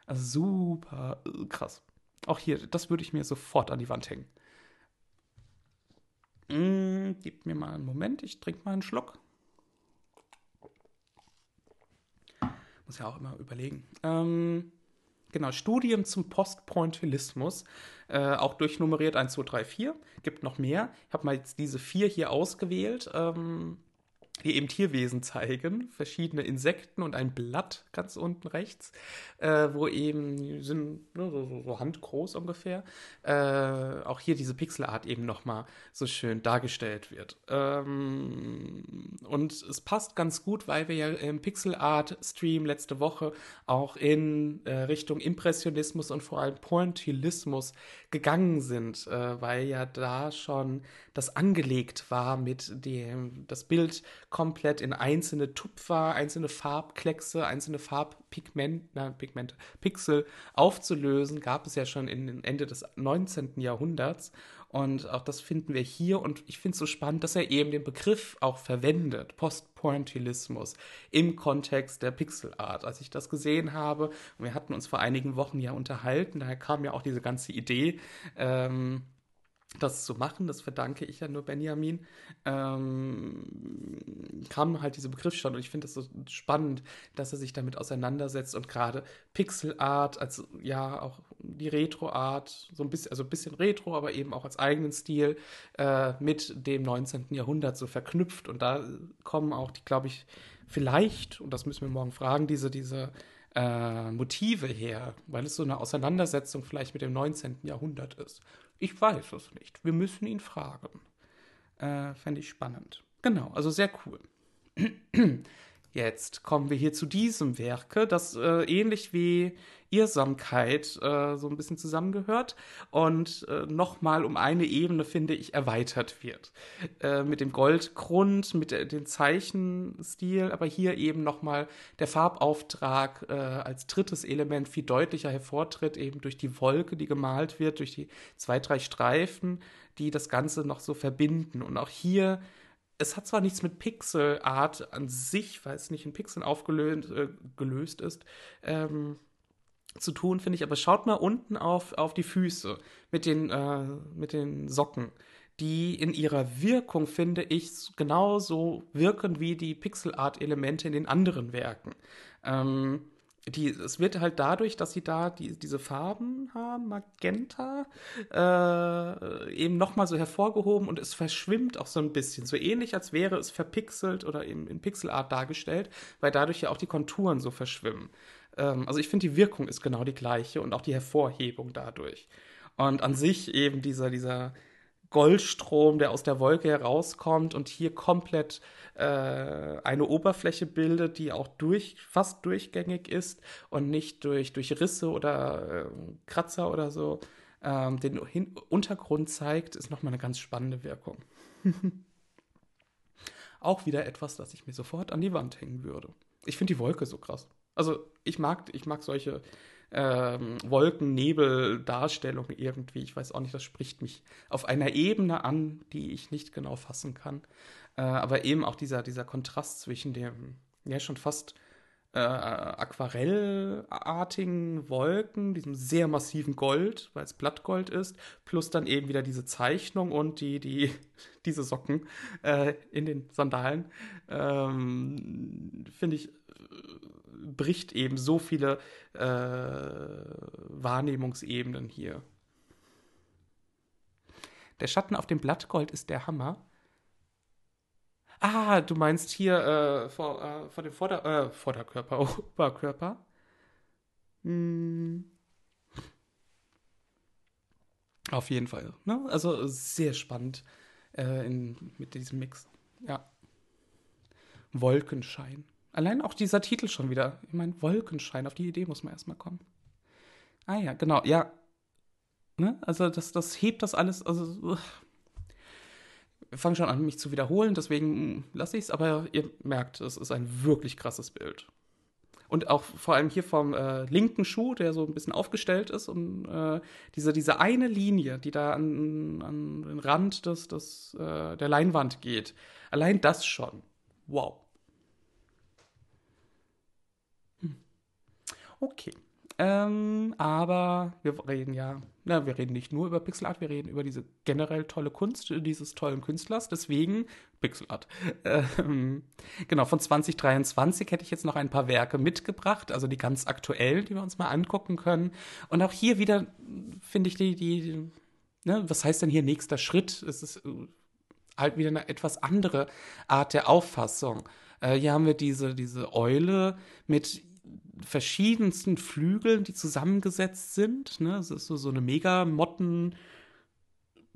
Speaker 1: Also super äh, krass. Auch hier, das würde ich mir sofort an die Wand hängen. Mm, gib mir mal einen Moment, ich trinke mal einen Schluck. Muss ja auch immer überlegen. Ähm, genau, Studien zum Postpointillismus, äh, auch durchnummeriert 1, 2, 3, 4. Gibt noch mehr. Ich habe mal jetzt diese vier hier ausgewählt. Ähm, die eben Tierwesen zeigen, verschiedene Insekten und ein Blatt ganz unten rechts, äh, wo eben sind ne, so, so, handgroß ungefähr, äh, auch hier diese Pixelart eben nochmal so schön dargestellt wird. Ähm, und es passt ganz gut, weil wir ja im Pixelart-Stream letzte Woche auch in äh, Richtung Impressionismus und vor allem Pointillismus gegangen sind, äh, weil ja da schon das angelegt war mit dem, das Bild komplett in einzelne Tupfer, einzelne Farbkleckse, einzelne Farbpigmente, Pigmente, Pixel aufzulösen, gab es ja schon in Ende des 19. Jahrhunderts. Und auch das finden wir hier. Und ich finde es so spannend, dass er eben den Begriff auch verwendet, Postpointillismus, im Kontext der Pixelart. Als ich das gesehen habe, und wir hatten uns vor einigen Wochen ja unterhalten, daher kam ja auch diese ganze Idee, ähm, das zu machen, das verdanke ich ja nur Benjamin, ähm, kam halt dieser Begriff schon und ich finde das so spannend, dass er sich damit auseinandersetzt und gerade Pixelart, also ja auch die Retro-Art, so ein bisschen, also ein bisschen Retro, aber eben auch als eigenen Stil äh, mit dem 19. Jahrhundert so verknüpft und da kommen auch die, glaube ich, vielleicht, und das müssen wir morgen fragen, diese, diese äh, Motive her, weil es so eine Auseinandersetzung vielleicht mit dem 19. Jahrhundert ist. Ich weiß es nicht. Wir müssen ihn fragen. Äh, Fände ich spannend. Genau, also sehr cool. Jetzt kommen wir hier zu diesem Werke, das äh, ähnlich wie Irrsamkeit äh, so ein bisschen zusammengehört und äh, nochmal um eine Ebene, finde ich, erweitert wird. Äh, mit dem Goldgrund, mit der, dem Zeichenstil, aber hier eben nochmal der Farbauftrag äh, als drittes Element viel deutlicher hervortritt, eben durch die Wolke, die gemalt wird, durch die zwei, drei Streifen, die das Ganze noch so verbinden. Und auch hier es hat zwar nichts mit Pixelart an sich, weil es nicht in Pixeln aufgelöst äh, gelöst ist, ähm, zu tun, finde ich. Aber schaut mal unten auf, auf die Füße mit den, äh, mit den Socken, die in ihrer Wirkung, finde ich, genauso wirken wie die Pixelart-Elemente in den anderen Werken. Ähm, die, es wird halt dadurch, dass sie da die, diese Farben haben, Magenta, äh, eben nochmal so hervorgehoben und es verschwimmt auch so ein bisschen. So ähnlich, als wäre es verpixelt oder eben in Pixelart dargestellt, weil dadurch ja auch die Konturen so verschwimmen. Ähm, also ich finde, die Wirkung ist genau die gleiche und auch die Hervorhebung dadurch. Und an sich eben dieser, dieser Goldstrom, der aus der Wolke herauskommt und hier komplett äh, eine Oberfläche bildet, die auch durch, fast durchgängig ist und nicht durch, durch Risse oder äh, Kratzer oder so ähm, den Hin Untergrund zeigt, ist nochmal eine ganz spannende Wirkung. auch wieder etwas, das ich mir sofort an die Wand hängen würde. Ich finde die Wolke so krass. Also ich mag, ich mag solche ähm, Wolken-Nebel-Darstellung irgendwie. Ich weiß auch nicht, das spricht mich auf einer Ebene an, die ich nicht genau fassen kann. Äh, aber eben auch dieser, dieser Kontrast zwischen dem, ja, schon fast äh, aquarellartigen Wolken, diesem sehr massiven Gold, weil es Blattgold ist, plus dann eben wieder diese Zeichnung und die, die, diese Socken äh, in den Sandalen, ähm, finde ich bricht eben so viele äh, Wahrnehmungsebenen hier. Der Schatten auf dem Blattgold ist der Hammer. Ah, du meinst hier äh, vor, äh, vor dem Vorder äh, Vorderkörper, Oberkörper. Hm. Auf jeden Fall. Ne? Also sehr spannend äh, in, mit diesem Mix. Ja. Wolkenschein. Allein auch dieser Titel schon wieder. Ich meine, Wolkenschein, auf die Idee muss man erstmal kommen. Ah ja, genau, ja. Ne? Also das, das hebt das alles, also fange schon an, mich zu wiederholen, deswegen lasse ich es, aber ihr merkt, es ist ein wirklich krasses Bild. Und auch vor allem hier vom äh, linken Schuh, der so ein bisschen aufgestellt ist und äh, diese, diese eine Linie, die da an, an den Rand des, des, äh, der Leinwand geht. Allein das schon. Wow. Hm. Okay. Ähm, aber wir reden ja, na, wir reden nicht nur über Pixelart, wir reden über diese generell tolle Kunst dieses tollen Künstlers. Deswegen Pixelart. Ähm, genau, von 2023 hätte ich jetzt noch ein paar Werke mitgebracht, also die ganz aktuell, die wir uns mal angucken können. Und auch hier wieder finde ich die, die, ne, was heißt denn hier nächster Schritt? Es ist äh, halt wieder eine etwas andere Art der Auffassung. Äh, hier haben wir diese, diese Eule mit verschiedensten Flügeln, die zusammengesetzt sind. Ne? Es ist so, so eine mega Motten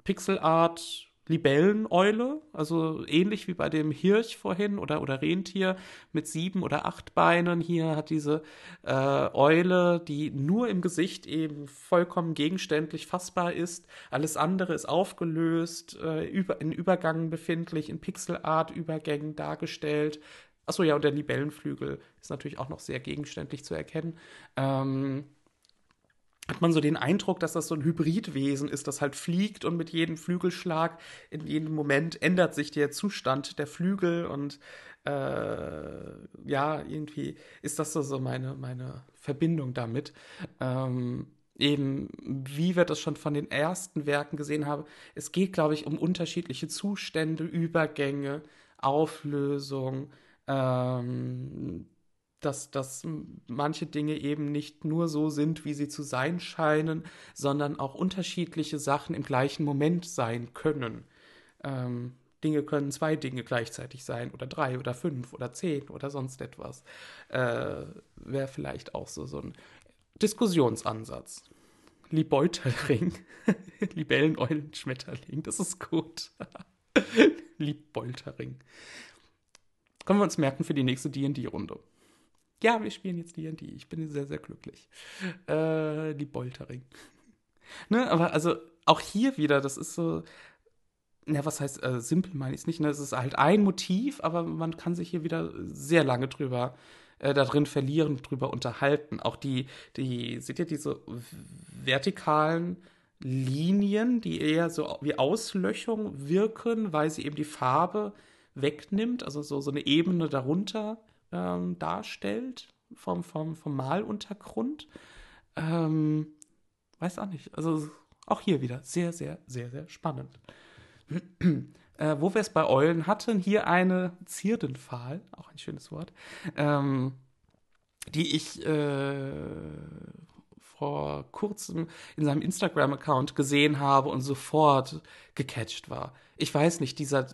Speaker 1: Pixelart Libelleneule, also ähnlich wie bei dem Hirsch vorhin oder, oder Rentier mit sieben oder acht Beinen. Hier hat diese äh, Eule, die nur im Gesicht eben vollkommen gegenständlich fassbar ist. Alles andere ist aufgelöst, äh, über, in Übergangen befindlich, in Pixelart-Übergängen dargestellt. Achso, ja, und der Libellenflügel ist natürlich auch noch sehr gegenständlich zu erkennen. Ähm, hat man so den Eindruck, dass das so ein Hybridwesen ist, das halt fliegt und mit jedem Flügelschlag in jedem Moment ändert sich der Zustand der Flügel und äh, ja, irgendwie ist das so, meine, meine Verbindung damit. Ähm, eben, wie wir das schon von den ersten Werken gesehen haben, es geht, glaube ich, um unterschiedliche Zustände, Übergänge, Auflösung, ähm, dass, dass manche Dinge eben nicht nur so sind, wie sie zu sein scheinen, sondern auch unterschiedliche Sachen im gleichen Moment sein können. Ähm, Dinge können zwei Dinge gleichzeitig sein oder drei oder fünf oder zehn oder sonst etwas. Äh, Wäre vielleicht auch so, so ein Diskussionsansatz. Liebeuterring. Libelleneulenschmetterling, das ist gut. Liebbeutering. Können wir uns merken für die nächste D&D-Runde. Ja, wir spielen jetzt D&D. Ich bin sehr, sehr glücklich. Äh, die Boltering. ne, aber also auch hier wieder, das ist so, ja, was heißt äh, simpel meine ich es nicht, ne? Es ist halt ein Motiv, aber man kann sich hier wieder sehr lange drüber äh, da drin verlieren, drüber unterhalten. Auch die, die, seht ihr diese vertikalen Linien, die eher so wie Auslöchung wirken, weil sie eben die Farbe wegnimmt, also so, so eine Ebene darunter ähm, darstellt vom, vom, vom Maluntergrund. Ähm, weiß auch nicht. Also auch hier wieder sehr, sehr, sehr, sehr spannend. äh, wo wir es bei Eulen hatten, hier eine Zierdenpfahl, auch ein schönes Wort, ähm, die ich äh, vor kurzem in seinem Instagram-Account gesehen habe und sofort gecatcht war. Ich weiß nicht, dieser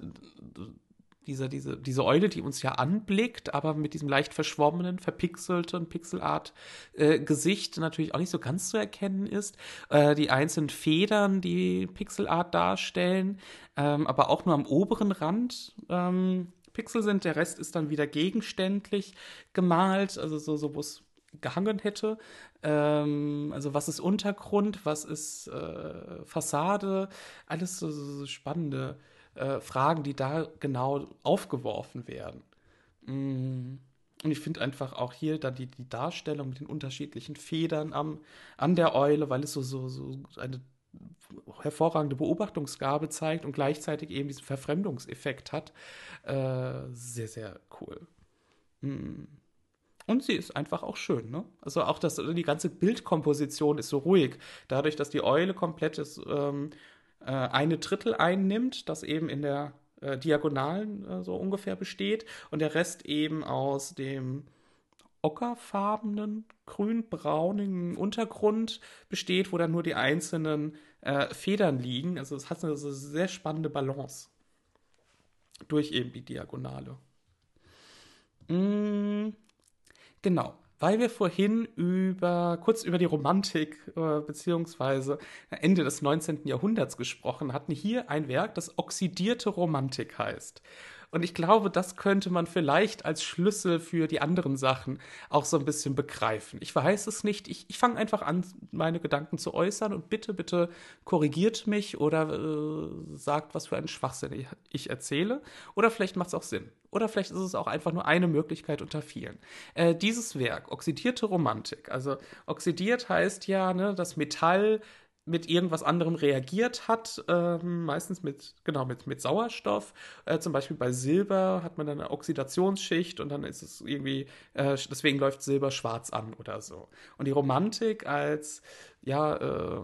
Speaker 1: diese, diese, diese Eule, die uns ja anblickt, aber mit diesem leicht verschwommenen, verpixelten Pixelart-Gesicht äh, natürlich auch nicht so ganz zu erkennen ist. Äh, die einzelnen Federn, die Pixelart darstellen, ähm, aber auch nur am oberen Rand ähm, Pixel sind. Der Rest ist dann wieder gegenständlich gemalt, also so, so wo es gehangen hätte. Ähm, also was ist Untergrund, was ist äh, Fassade, alles so, so spannende äh, Fragen, die da genau aufgeworfen werden. Mm. Und ich finde einfach auch hier dann die, die Darstellung mit den unterschiedlichen Federn am, an der Eule, weil es so, so, so eine hervorragende Beobachtungsgabe zeigt und gleichzeitig eben diesen Verfremdungseffekt hat. Äh, sehr, sehr cool. Mm. Und sie ist einfach auch schön, ne? Also auch das, die ganze Bildkomposition ist so ruhig. Dadurch, dass die Eule komplett ist, ähm, äh, eine Drittel einnimmt, das eben in der äh, Diagonalen äh, so ungefähr besteht und der Rest eben aus dem ockerfarbenen, grün-braunen Untergrund besteht, wo dann nur die einzelnen äh, Federn liegen. Also es hat eine, sehr spannende Balance durch eben die Diagonale. Mm, genau weil wir vorhin über kurz über die Romantik äh, beziehungsweise Ende des 19. Jahrhunderts gesprochen hatten, hier ein Werk, das oxidierte Romantik heißt. Und ich glaube, das könnte man vielleicht als Schlüssel für die anderen Sachen auch so ein bisschen begreifen. Ich weiß es nicht. Ich, ich fange einfach an, meine Gedanken zu äußern und bitte, bitte korrigiert mich oder äh, sagt, was für einen Schwachsinn ich, ich erzähle. Oder vielleicht macht es auch Sinn. Oder vielleicht ist es auch einfach nur eine Möglichkeit unter vielen. Äh, dieses Werk, Oxidierte Romantik, also oxidiert heißt ja, ne, das Metall mit irgendwas anderem reagiert hat, äh, meistens mit, genau, mit, mit Sauerstoff. Äh, zum Beispiel bei Silber hat man dann eine Oxidationsschicht und dann ist es irgendwie, äh, deswegen läuft Silber schwarz an oder so. Und die Romantik als, ja, äh,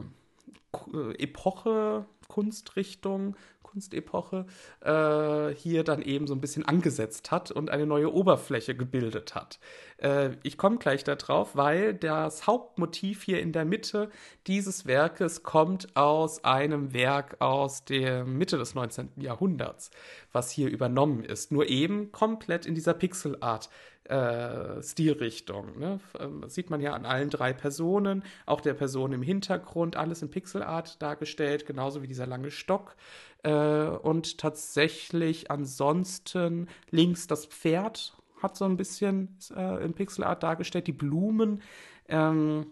Speaker 1: Epoche, Kunstrichtung Kunstepoche äh, hier dann eben so ein bisschen angesetzt hat und eine neue Oberfläche gebildet hat. Äh, ich komme gleich darauf, weil das Hauptmotiv hier in der Mitte dieses Werkes kommt aus einem Werk aus der Mitte des 19. Jahrhunderts, was hier übernommen ist. Nur eben komplett in dieser Pixelart äh, Stilrichtung. Ne? Ähm, sieht man ja an allen drei Personen, auch der Person im Hintergrund, alles in Pixelart dargestellt, genauso wie dieser lange Stock. Äh, und tatsächlich ansonsten links das Pferd hat so ein bisschen äh, in Pixelart dargestellt, die Blumen. Ähm,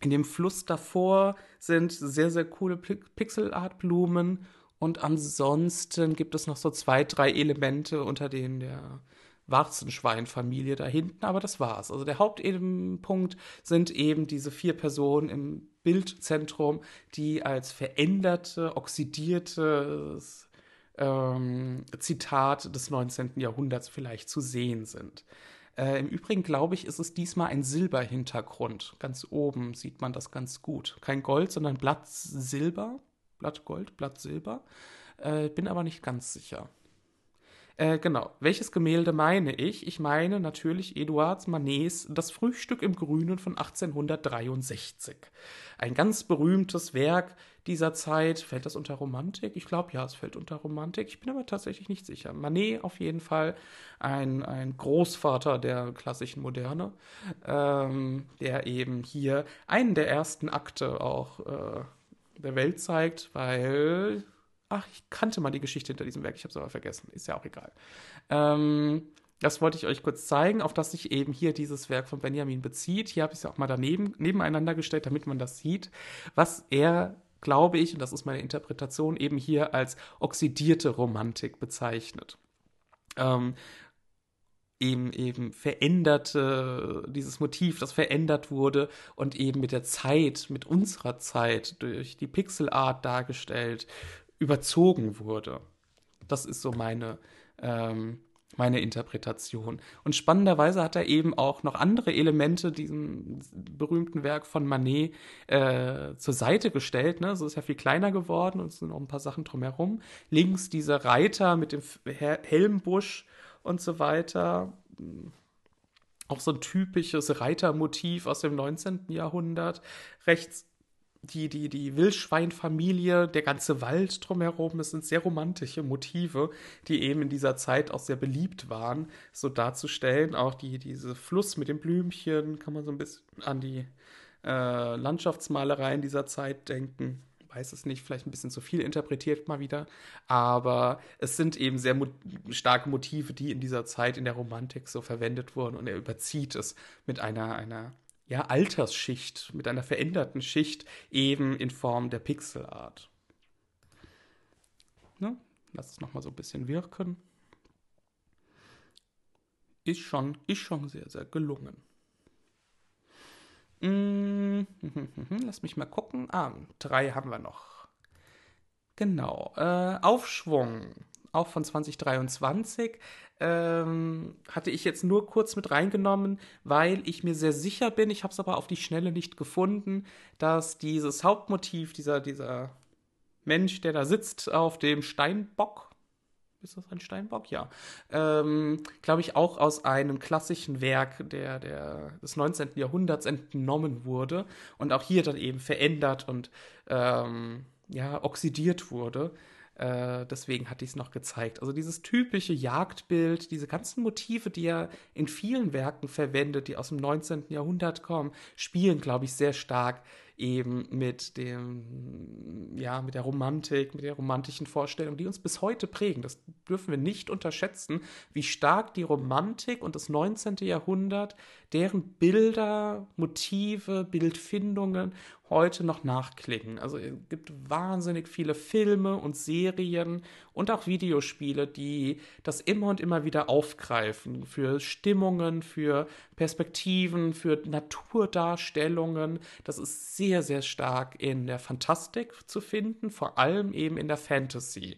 Speaker 1: in dem Fluss davor sind sehr, sehr coole Pixelart-Blumen. Und ansonsten gibt es noch so zwei, drei Elemente, unter denen der Warzenschwein-Familie da hinten, aber das war's. Also der Hauptpunkt sind eben diese vier Personen im Bildzentrum, die als veränderte, oxidierte ähm, Zitat des 19. Jahrhunderts vielleicht zu sehen sind. Äh, Im Übrigen glaube ich, ist es diesmal ein Silberhintergrund. Ganz oben sieht man das ganz gut. Kein Gold, sondern Blatt Silber. Blatt Gold, Blatt Silber. Äh, bin aber nicht ganz sicher. Äh, genau. Welches Gemälde meine ich? Ich meine natürlich Eduard Manets Das Frühstück im Grünen von 1863. Ein ganz berühmtes Werk dieser Zeit. Fällt das unter Romantik? Ich glaube, ja, es fällt unter Romantik. Ich bin aber tatsächlich nicht sicher. Manet auf jeden Fall ein, ein Großvater der klassischen Moderne, ähm, der eben hier einen der ersten Akte auch äh, der Welt zeigt, weil Ach, ich kannte mal die Geschichte hinter diesem Werk, ich habe es aber vergessen. Ist ja auch egal. Ähm, das wollte ich euch kurz zeigen, auf das sich eben hier dieses Werk von Benjamin bezieht. Hier habe ich es ja auch mal daneben, nebeneinander gestellt, damit man das sieht, was er, glaube ich, und das ist meine Interpretation, eben hier als oxidierte Romantik bezeichnet. Ähm, eben eben veränderte dieses Motiv, das verändert wurde und eben mit der Zeit, mit unserer Zeit durch die Pixelart dargestellt überzogen wurde. Das ist so meine, ähm, meine Interpretation. Und spannenderweise hat er eben auch noch andere Elemente diesem berühmten Werk von Manet äh, zur Seite gestellt. Ne? So ist ja viel kleiner geworden und es sind noch ein paar Sachen drumherum. Links dieser Reiter mit dem Helmbusch und so weiter. Auch so ein typisches Reitermotiv aus dem 19. Jahrhundert. Rechts die, die, die Wildschweinfamilie, der ganze Wald drumherum, das sind sehr romantische Motive, die eben in dieser Zeit auch sehr beliebt waren, so darzustellen. Auch die, diese Fluss mit den Blümchen, kann man so ein bisschen an die äh, Landschaftsmalerei in dieser Zeit denken. Weiß es nicht, vielleicht ein bisschen zu viel interpretiert mal wieder. Aber es sind eben sehr mo starke Motive, die in dieser Zeit in der Romantik so verwendet wurden und er überzieht es mit einer, einer ja, Altersschicht, mit einer veränderten Schicht, eben in Form der Pixelart. Ne? Lass es nochmal so ein bisschen wirken. Ist schon, ist schon sehr, sehr gelungen. Hm, lass mich mal gucken. Ah, drei haben wir noch. Genau. Äh, Aufschwung, auch von 2023 ähm, hatte ich jetzt nur kurz mit reingenommen, weil ich mir sehr sicher bin, ich habe es aber auf die Schnelle nicht gefunden, dass dieses Hauptmotiv, dieser, dieser Mensch, der da sitzt auf dem Steinbock, ist das ein Steinbock? Ja. Ähm, Glaube ich auch aus einem klassischen Werk der, der, des 19. Jahrhunderts entnommen wurde und auch hier dann eben verändert und ähm, ja, oxidiert wurde. Äh, deswegen hatte ich es noch gezeigt. Also dieses typische Jagdbild, diese ganzen Motive, die er in vielen Werken verwendet, die aus dem 19. Jahrhundert kommen, spielen, glaube ich, sehr stark eben mit dem, ja, mit der Romantik, mit der romantischen Vorstellung, die uns bis heute prägen. Das dürfen wir nicht unterschätzen, wie stark die Romantik und das 19. Jahrhundert, deren Bilder, Motive, Bildfindungen heute noch nachklingen. Also es gibt wahnsinnig viele Filme und Serien und auch Videospiele, die das immer und immer wieder aufgreifen für Stimmungen, für Perspektiven, für Naturdarstellungen. Das ist sehr, sehr stark in der Fantastik zu finden, vor allem eben in der Fantasy.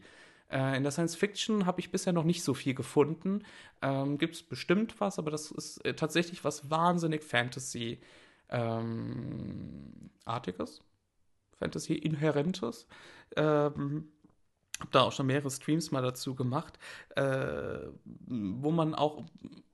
Speaker 1: Äh, in der Science Fiction habe ich bisher noch nicht so viel gefunden. Ähm, Gibt es bestimmt was, aber das ist äh, tatsächlich was wahnsinnig Fantasy ähm, Artiges, Fantasy-Inhärentes. Ähm, habe da auch schon mehrere Streams mal dazu gemacht, äh, wo man auch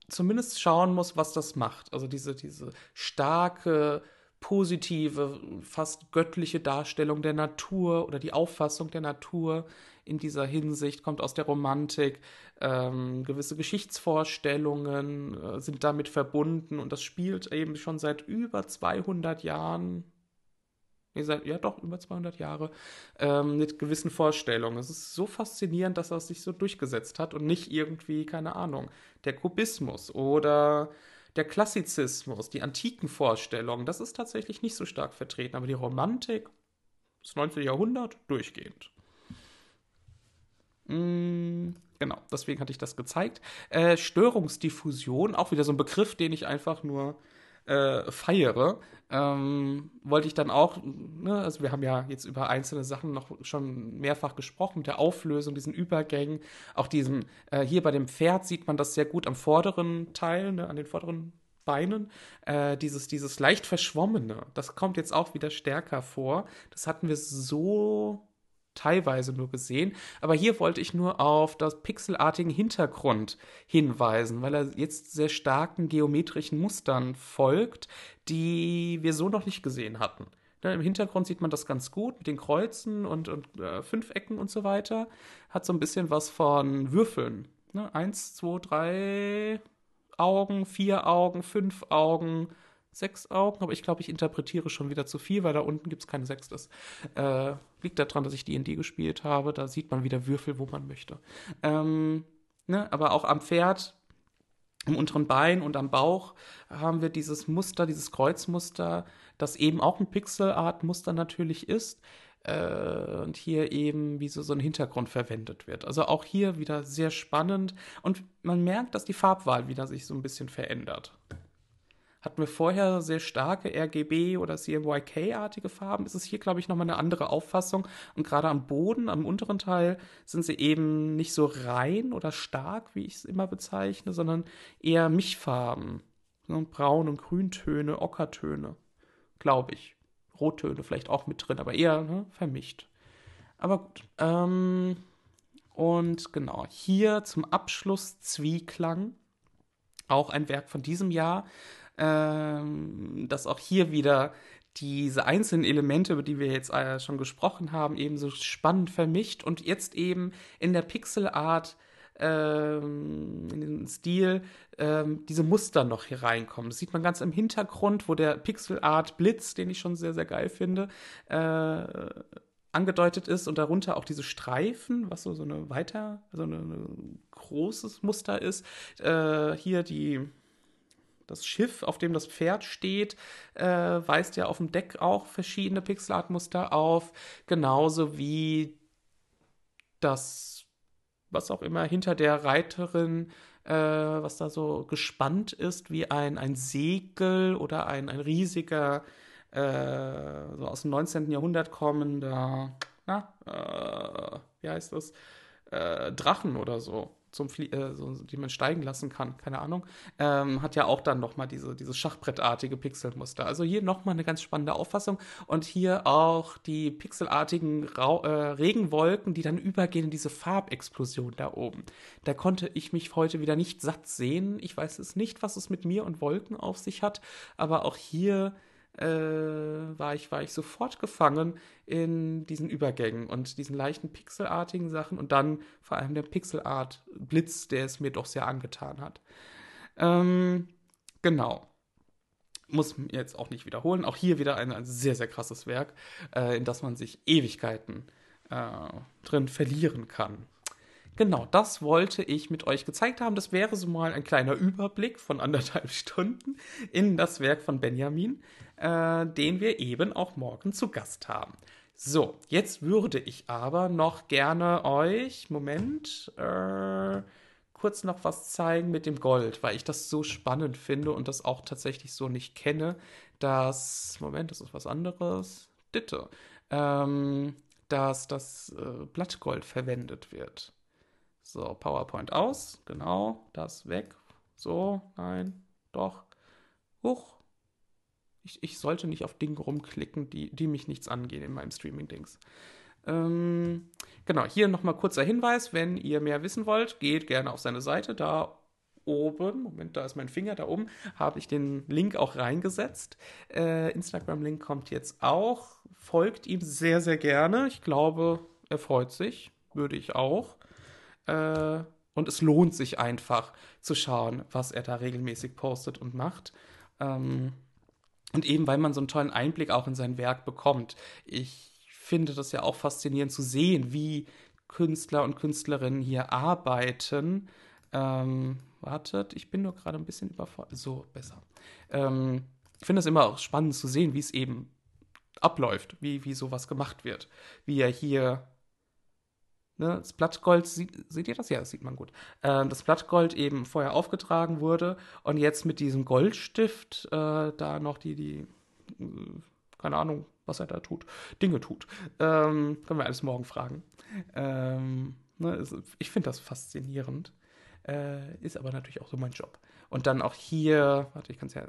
Speaker 1: zumindest schauen muss, was das macht. Also diese, diese starke, positive, fast göttliche Darstellung der Natur oder die Auffassung der Natur in dieser Hinsicht kommt aus der Romantik. Ähm, gewisse Geschichtsvorstellungen äh, sind damit verbunden und das spielt eben schon seit über 200 Jahren, nee, seit, ja doch, über 200 Jahre, ähm, mit gewissen Vorstellungen. Es ist so faszinierend, dass das sich so durchgesetzt hat und nicht irgendwie, keine Ahnung, der Kubismus oder der Klassizismus, die antiken Vorstellungen, das ist tatsächlich nicht so stark vertreten, aber die Romantik, das 19. Jahrhundert, durchgehend. Mm, genau, deswegen hatte ich das gezeigt. Äh, Störungsdiffusion, auch wieder so ein Begriff, den ich einfach nur äh, feiere. Ähm, wollte ich dann auch, ne, also wir haben ja jetzt über einzelne Sachen noch schon mehrfach gesprochen, mit der Auflösung, diesen Übergängen, auch diesen, äh, hier bei dem Pferd sieht man das sehr gut am vorderen Teil, ne, an den vorderen Beinen, äh, dieses, dieses leicht verschwommene, das kommt jetzt auch wieder stärker vor. Das hatten wir so teilweise nur gesehen. Aber hier wollte ich nur auf das pixelartigen Hintergrund hinweisen, weil er jetzt sehr starken geometrischen Mustern folgt, die wir so noch nicht gesehen hatten. Ne, Im Hintergrund sieht man das ganz gut mit den Kreuzen und, und äh, Fünfecken und so weiter. Hat so ein bisschen was von Würfeln. Ne? Eins, zwei, drei Augen, vier Augen, fünf Augen, sechs Augen, aber ich glaube, ich interpretiere schon wieder zu viel, weil da unten gibt es kein sechstes. Äh, liegt daran, dass ich D&D gespielt habe. Da sieht man wieder Würfel, wo man möchte. Ähm, ne? Aber auch am Pferd, im unteren Bein und am Bauch haben wir dieses Muster, dieses Kreuzmuster, das eben auch ein Pixelart-Muster natürlich ist. Äh, und hier eben wie so, so ein Hintergrund verwendet wird. Also auch hier wieder sehr spannend und man merkt, dass die Farbwahl wieder sich so ein bisschen verändert. Hatten wir vorher sehr starke RGB oder CMYK-artige Farben, ist es hier, glaube ich, nochmal eine andere Auffassung. Und gerade am Boden, am unteren Teil, sind sie eben nicht so rein oder stark, wie ich es immer bezeichne, sondern eher Mischfarben. Braun- und Grüntöne, Ockertöne, glaube ich. Rottöne vielleicht auch mit drin, aber eher ne, vermischt. Aber gut. Ähm, und genau, hier zum Abschluss Zwieklang. Auch ein Werk von diesem Jahr ähm, dass auch hier wieder diese einzelnen Elemente, über die wir jetzt äh, schon gesprochen haben, eben so spannend vermischt und jetzt eben in der Pixelart ähm, in den Stil ähm, diese Muster noch hier reinkommen. Das sieht man ganz im Hintergrund, wo der Pixelart Blitz, den ich schon sehr, sehr geil finde, äh, angedeutet ist und darunter auch diese Streifen, was so, so eine weiter, so ein großes Muster ist. Äh, hier die das Schiff, auf dem das Pferd steht, äh, weist ja auf dem Deck auch verschiedene Pixelartmuster auf, genauso wie das, was auch immer hinter der Reiterin, äh, was da so gespannt ist, wie ein, ein Segel oder ein, ein riesiger, äh, so aus dem 19. Jahrhundert kommender, na, äh, wie heißt das, äh, Drachen oder so zum Flie äh, so, die man steigen lassen kann, keine Ahnung, ähm, hat ja auch dann nochmal diese, dieses Schachbrettartige Pixelmuster. Also hier nochmal eine ganz spannende Auffassung und hier auch die pixelartigen Ra äh, Regenwolken, die dann übergehen in diese Farbexplosion da oben. Da konnte ich mich heute wieder nicht satt sehen. Ich weiß es nicht, was es mit mir und Wolken auf sich hat, aber auch hier äh, war, ich, war ich sofort gefangen in diesen Übergängen und diesen leichten pixelartigen Sachen und dann vor allem der Pixelart-Blitz, der es mir doch sehr angetan hat. Ähm, genau. muss jetzt auch nicht wiederholen. Auch hier wieder ein, ein sehr, sehr krasses Werk, äh, in das man sich Ewigkeiten äh, drin verlieren kann. Genau, das wollte ich mit euch gezeigt haben. Das wäre so mal ein kleiner Überblick von anderthalb Stunden in das Werk von Benjamin, äh, den wir eben auch morgen zu Gast haben. So, jetzt würde ich aber noch gerne euch, Moment, äh, kurz noch was zeigen mit dem Gold, weil ich das so spannend finde und das auch tatsächlich so nicht kenne, dass, Moment, das ist was anderes, Ditte, ähm, dass das äh, Blattgold verwendet wird. So, PowerPoint aus, genau, das weg. So, nein, doch. Huch. Ich, ich sollte nicht auf Dinge rumklicken, die, die mich nichts angehen in meinem Streaming-Dings. Ähm, genau, hier nochmal kurzer Hinweis, wenn ihr mehr wissen wollt, geht gerne auf seine Seite. Da oben, Moment, da ist mein Finger, da oben habe ich den Link auch reingesetzt. Äh, Instagram-Link kommt jetzt auch. Folgt ihm sehr, sehr gerne. Ich glaube, er freut sich. Würde ich auch. Äh, und es lohnt sich einfach zu schauen, was er da regelmäßig postet und macht. Ähm, und eben, weil man so einen tollen Einblick auch in sein Werk bekommt. Ich finde das ja auch faszinierend zu sehen, wie Künstler und Künstlerinnen hier arbeiten. Ähm, wartet, ich bin nur gerade ein bisschen überfordert. So, besser. Ähm, ich finde es immer auch spannend zu sehen, wie es eben abläuft, wie, wie sowas gemacht wird. Wie er hier Ne, das Blattgold, sieht, seht ihr das? Ja, das sieht man gut. Ähm, das Blattgold eben vorher aufgetragen wurde und jetzt mit diesem Goldstift äh, da noch die, die, äh, keine Ahnung, was er da tut, Dinge tut. Ähm, können wir alles morgen fragen. Ähm, ne, ich finde das faszinierend. Äh, ist aber natürlich auch so mein Job. Und dann auch hier, warte, ich kann es ja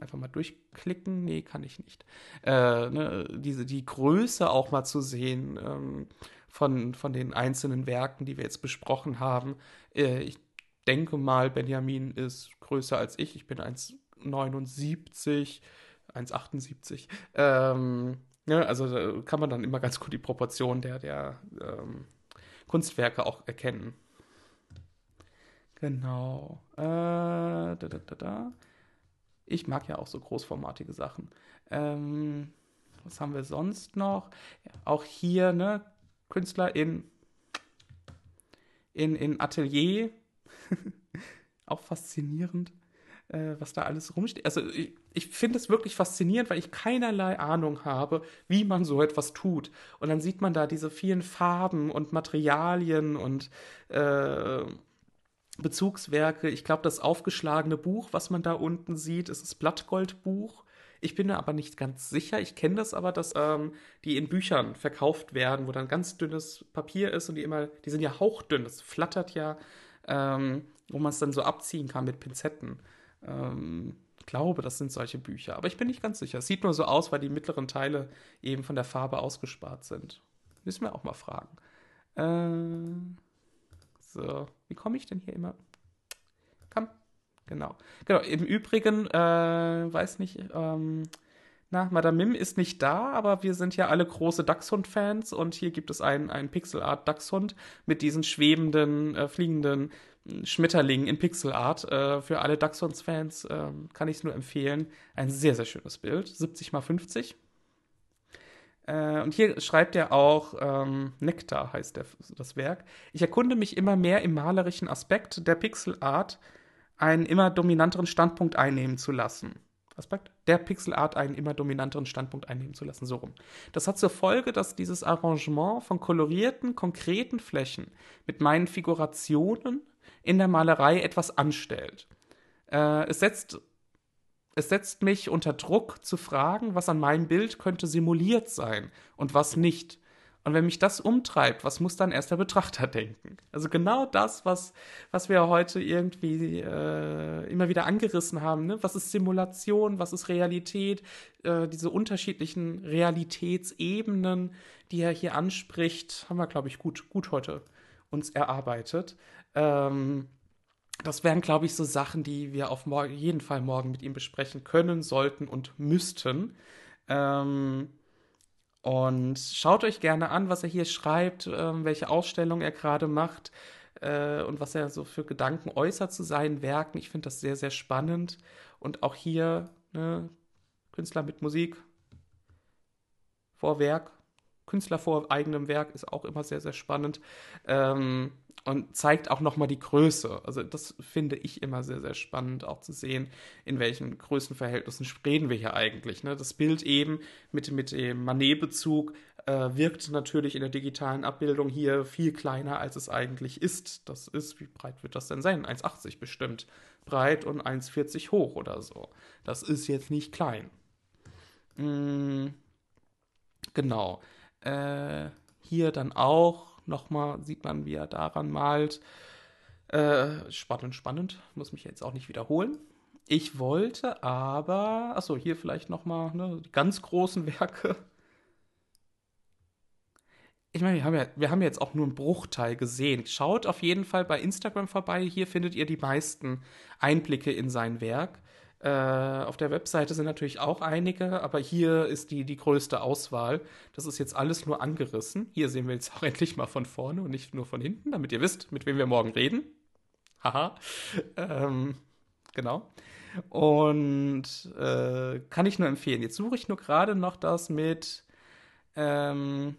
Speaker 1: einfach mal durchklicken. Nee, kann ich nicht. Äh, ne, diese, die Größe auch mal zu sehen ähm, von, von den einzelnen Werken, die wir jetzt besprochen haben. Äh, ich denke mal, Benjamin ist größer als ich. Ich bin 1,79, 1,78. Ähm, ja, also da kann man dann immer ganz gut die Proportion der, der ähm, Kunstwerke auch erkennen. Genau. Äh, da, da, da, da. Ich mag ja auch so großformatige Sachen. Ähm, was haben wir sonst noch? Auch hier, ne, Künstler in, in, in Atelier. auch faszinierend, äh, was da alles rumsteht. Also ich, ich finde es wirklich faszinierend, weil ich keinerlei Ahnung habe, wie man so etwas tut. Und dann sieht man da diese vielen Farben und Materialien und äh, Bezugswerke. Ich glaube, das aufgeschlagene Buch, was man da unten sieht, ist das Blattgoldbuch. Ich bin mir aber nicht ganz sicher. Ich kenne das aber, dass ähm, die in Büchern verkauft werden, wo dann ganz dünnes Papier ist und die immer, die sind ja hauchdünn, das flattert ja, ähm, wo man es dann so abziehen kann mit Pinzetten. Ähm, ich glaube, das sind solche Bücher, aber ich bin nicht ganz sicher. Es sieht nur so aus, weil die mittleren Teile eben von der Farbe ausgespart sind. Müssen wir auch mal fragen. Äh, so, wie komme ich denn hier immer? Genau. Genau, im Übrigen, äh, weiß nicht, ähm, na, Madame Mim ist nicht da, aber wir sind ja alle große Dachshund-Fans und hier gibt es einen, einen Pixelart Dachshund mit diesen schwebenden, äh, fliegenden hm, Schmetterlingen in Pixelart. Äh, für alle Dachshunds-Fans äh, kann ich es nur empfehlen. Ein sehr, sehr schönes Bild. 70 mal 50. Äh, und hier schreibt er auch, ähm, Nektar heißt der, das Werk. Ich erkunde mich immer mehr im malerischen Aspekt der Pixelart einen immer dominanteren Standpunkt einnehmen zu lassen. Aspekt der Pixelart einen immer dominanteren Standpunkt einnehmen zu lassen, so rum. Das hat zur Folge, dass dieses Arrangement von kolorierten, konkreten Flächen mit meinen Figurationen in der Malerei etwas anstellt. Äh, es setzt es setzt mich unter Druck zu fragen, was an meinem Bild könnte simuliert sein und was nicht. Und wenn mich das umtreibt, was muss dann erst der Betrachter denken? Also genau das, was, was wir heute irgendwie äh, immer wieder angerissen haben. Ne? Was ist Simulation, was ist Realität? Äh, diese unterschiedlichen Realitätsebenen, die er hier anspricht, haben wir, glaube ich, gut, gut heute uns erarbeitet. Ähm, das wären, glaube ich, so Sachen, die wir auf jeden Fall morgen mit ihm besprechen können, sollten und müssten. Ähm, und schaut euch gerne an, was er hier schreibt, äh, welche Ausstellung er gerade macht äh, und was er so für Gedanken äußert zu seinen Werken. Ich finde das sehr, sehr spannend. Und auch hier ne, Künstler mit Musik vor Werk. Künstler vor eigenem Werk ist auch immer sehr, sehr spannend. Ähm, und zeigt auch nochmal die Größe. Also das finde ich immer sehr, sehr spannend, auch zu sehen, in welchen Größenverhältnissen reden wir hier eigentlich. Ne? Das Bild eben mit, mit dem Manet-Bezug äh, wirkt natürlich in der digitalen Abbildung hier viel kleiner, als es eigentlich ist. Das ist, wie breit wird das denn sein? 1,80 bestimmt breit und 1,40 hoch oder so. Das ist jetzt nicht klein. Mm, genau. Äh, hier dann auch nochmal sieht man, wie er daran malt. Äh, spannend, spannend. Muss mich jetzt auch nicht wiederholen. Ich wollte aber, achso, hier vielleicht nochmal ne, die ganz großen Werke. Ich meine, wir haben, ja, wir haben jetzt auch nur einen Bruchteil gesehen. Schaut auf jeden Fall bei Instagram vorbei. Hier findet ihr die meisten Einblicke in sein Werk. Äh, auf der Webseite sind natürlich auch einige, aber hier ist die, die größte Auswahl. Das ist jetzt alles nur angerissen. Hier sehen wir jetzt auch endlich mal von vorne und nicht nur von hinten, damit ihr wisst, mit wem wir morgen reden. Haha. ähm, genau. Und äh, kann ich nur empfehlen. Jetzt suche ich nur gerade noch das mit, ähm,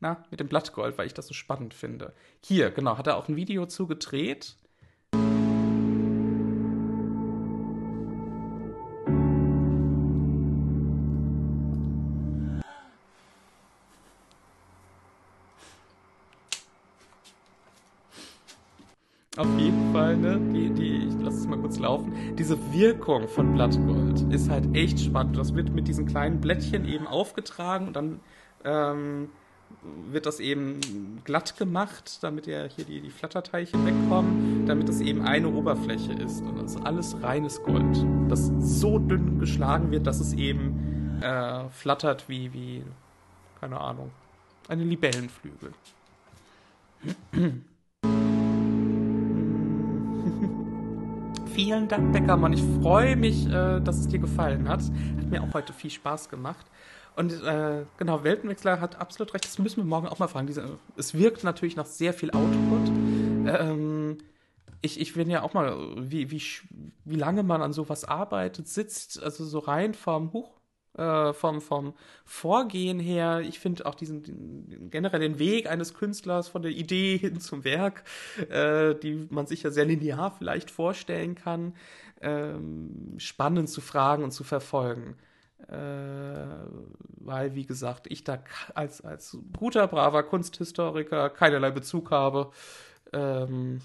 Speaker 1: na, mit dem Blattgold, weil ich das so spannend finde. Hier, genau, hat er auch ein Video zugedreht. Kurz laufen. Diese Wirkung von Blattgold ist halt echt spannend. Das wird mit diesen kleinen Blättchen eben aufgetragen und dann ähm, wird das eben glatt gemacht, damit ja hier die, die Flatterteilchen wegkommen, damit es eben eine Oberfläche ist. Und das ist alles reines Gold, das so dünn geschlagen wird, dass es eben äh, flattert wie, wie, keine Ahnung, eine Libellenflügel. Vielen Dank, Beckermann. Ich freue mich, äh, dass es dir gefallen hat. Hat mir auch heute viel Spaß gemacht. Und äh, genau, Weltenwechsler hat absolut recht. Das müssen wir morgen auch mal fragen. Diese, es wirkt natürlich nach sehr viel Output. Ähm, ich, ich will ja auch mal, wie, wie, wie lange man an sowas arbeitet, sitzt, also so rein vom Huch, äh, vom, vom Vorgehen her. Ich finde auch diesen generell den Weg eines Künstlers von der Idee hin zum Werk, äh, die man sich ja sehr linear vielleicht vorstellen kann, ähm, spannend zu fragen und zu verfolgen. Äh, weil, wie gesagt, ich da als, als guter, braver Kunsthistoriker keinerlei Bezug habe. Ähm,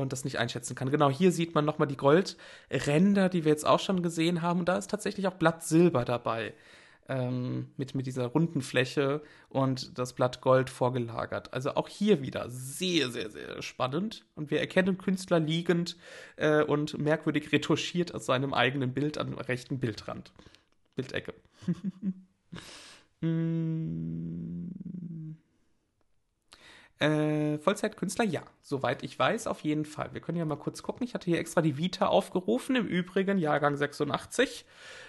Speaker 1: und das nicht einschätzen kann. Genau hier sieht man nochmal die Goldränder, die wir jetzt auch schon gesehen haben. Und da ist tatsächlich auch Blatt Silber dabei. Ähm, mit, mit dieser runden Fläche und das Blatt Gold vorgelagert. Also auch hier wieder sehr, sehr, sehr spannend. Und wir erkennen Künstler liegend äh, und merkwürdig retuschiert aus seinem eigenen Bild am rechten Bildrand. Bildecke. mm. Äh, Vollzeitkünstler, ja. Soweit ich weiß, auf jeden Fall. Wir können ja mal kurz gucken. Ich hatte hier extra die Vita aufgerufen. Im Übrigen, Jahrgang 86.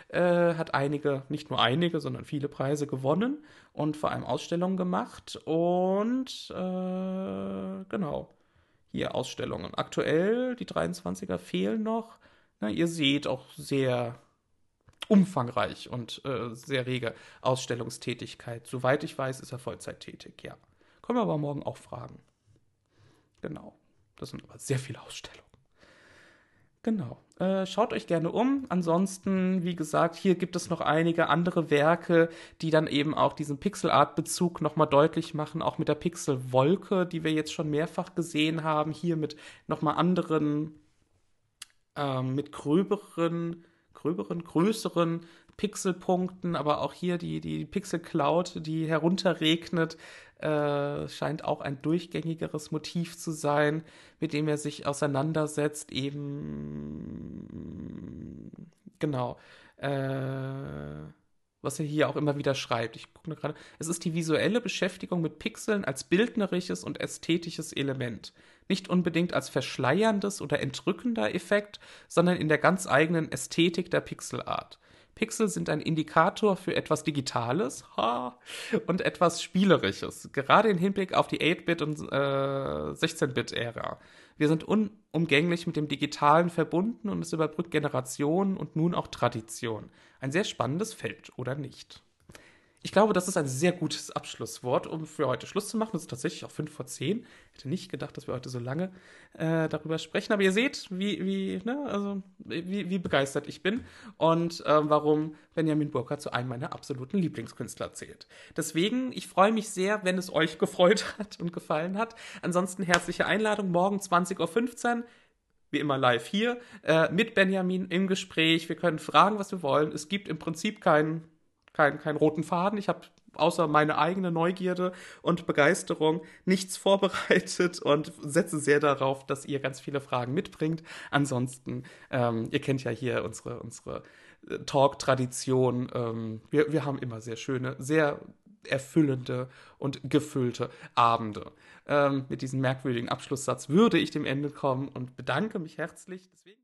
Speaker 1: Äh, hat einige, nicht nur einige, sondern viele Preise gewonnen und vor allem Ausstellungen gemacht. Und äh, genau. Hier Ausstellungen. Aktuell, die 23er fehlen noch. Na, ihr seht auch sehr umfangreich und äh, sehr rege Ausstellungstätigkeit. Soweit ich weiß, ist er Vollzeit tätig, ja. Können wir aber morgen auch fragen. Genau. Das sind aber sehr viele Ausstellungen. Genau. Äh, schaut euch gerne um. Ansonsten, wie gesagt, hier gibt es noch einige andere Werke, die dann eben auch diesen Pixel-Art-Bezug nochmal deutlich machen, auch mit der Pixel-Wolke, die wir jetzt schon mehrfach gesehen haben. Hier mit nochmal anderen, ähm, mit gröberen, gröberen, größeren Pixelpunkten, aber auch hier die, die Pixel Cloud, die herunterregnet, äh, scheint auch ein durchgängigeres Motiv zu sein, mit dem er sich auseinandersetzt, eben genau. Äh, was er hier auch immer wieder schreibt. Ich gucke gerade. Es ist die visuelle Beschäftigung mit Pixeln als bildnerisches und ästhetisches Element. Nicht unbedingt als verschleierndes oder entrückender Effekt, sondern in der ganz eigenen Ästhetik der Pixelart. Pixel sind ein Indikator für etwas Digitales ha, und etwas Spielerisches, gerade im Hinblick auf die 8-Bit- und äh, 16-Bit-Ära. Wir sind unumgänglich mit dem Digitalen verbunden und es überbrückt Generationen und nun auch Tradition. Ein sehr spannendes Feld, oder nicht? Ich glaube, das ist ein sehr gutes Abschlusswort, um für heute Schluss zu machen. Es ist tatsächlich auch 5 vor 10. Ich hätte nicht gedacht, dass wir heute so lange äh, darüber sprechen. Aber ihr seht, wie, wie, ne, also, wie, wie begeistert ich bin und äh, warum Benjamin Burkhardt zu einem meiner absoluten Lieblingskünstler zählt. Deswegen, ich freue mich sehr, wenn es euch gefreut hat und gefallen hat. Ansonsten herzliche Einladung. Morgen 20.15 Uhr wie immer live hier, äh, mit Benjamin im Gespräch. Wir können fragen, was wir wollen. Es gibt im Prinzip keinen keinen kein roten Faden. Ich habe außer meine eigene Neugierde und Begeisterung nichts vorbereitet und setze sehr darauf, dass ihr ganz viele Fragen mitbringt. Ansonsten, ähm, ihr kennt ja hier unsere, unsere äh, Talk-Tradition. Ähm, wir, wir haben immer sehr schöne, sehr erfüllende und gefüllte Abende. Ähm, mit diesem merkwürdigen Abschlusssatz würde ich dem Ende kommen und bedanke mich herzlich. Deswegen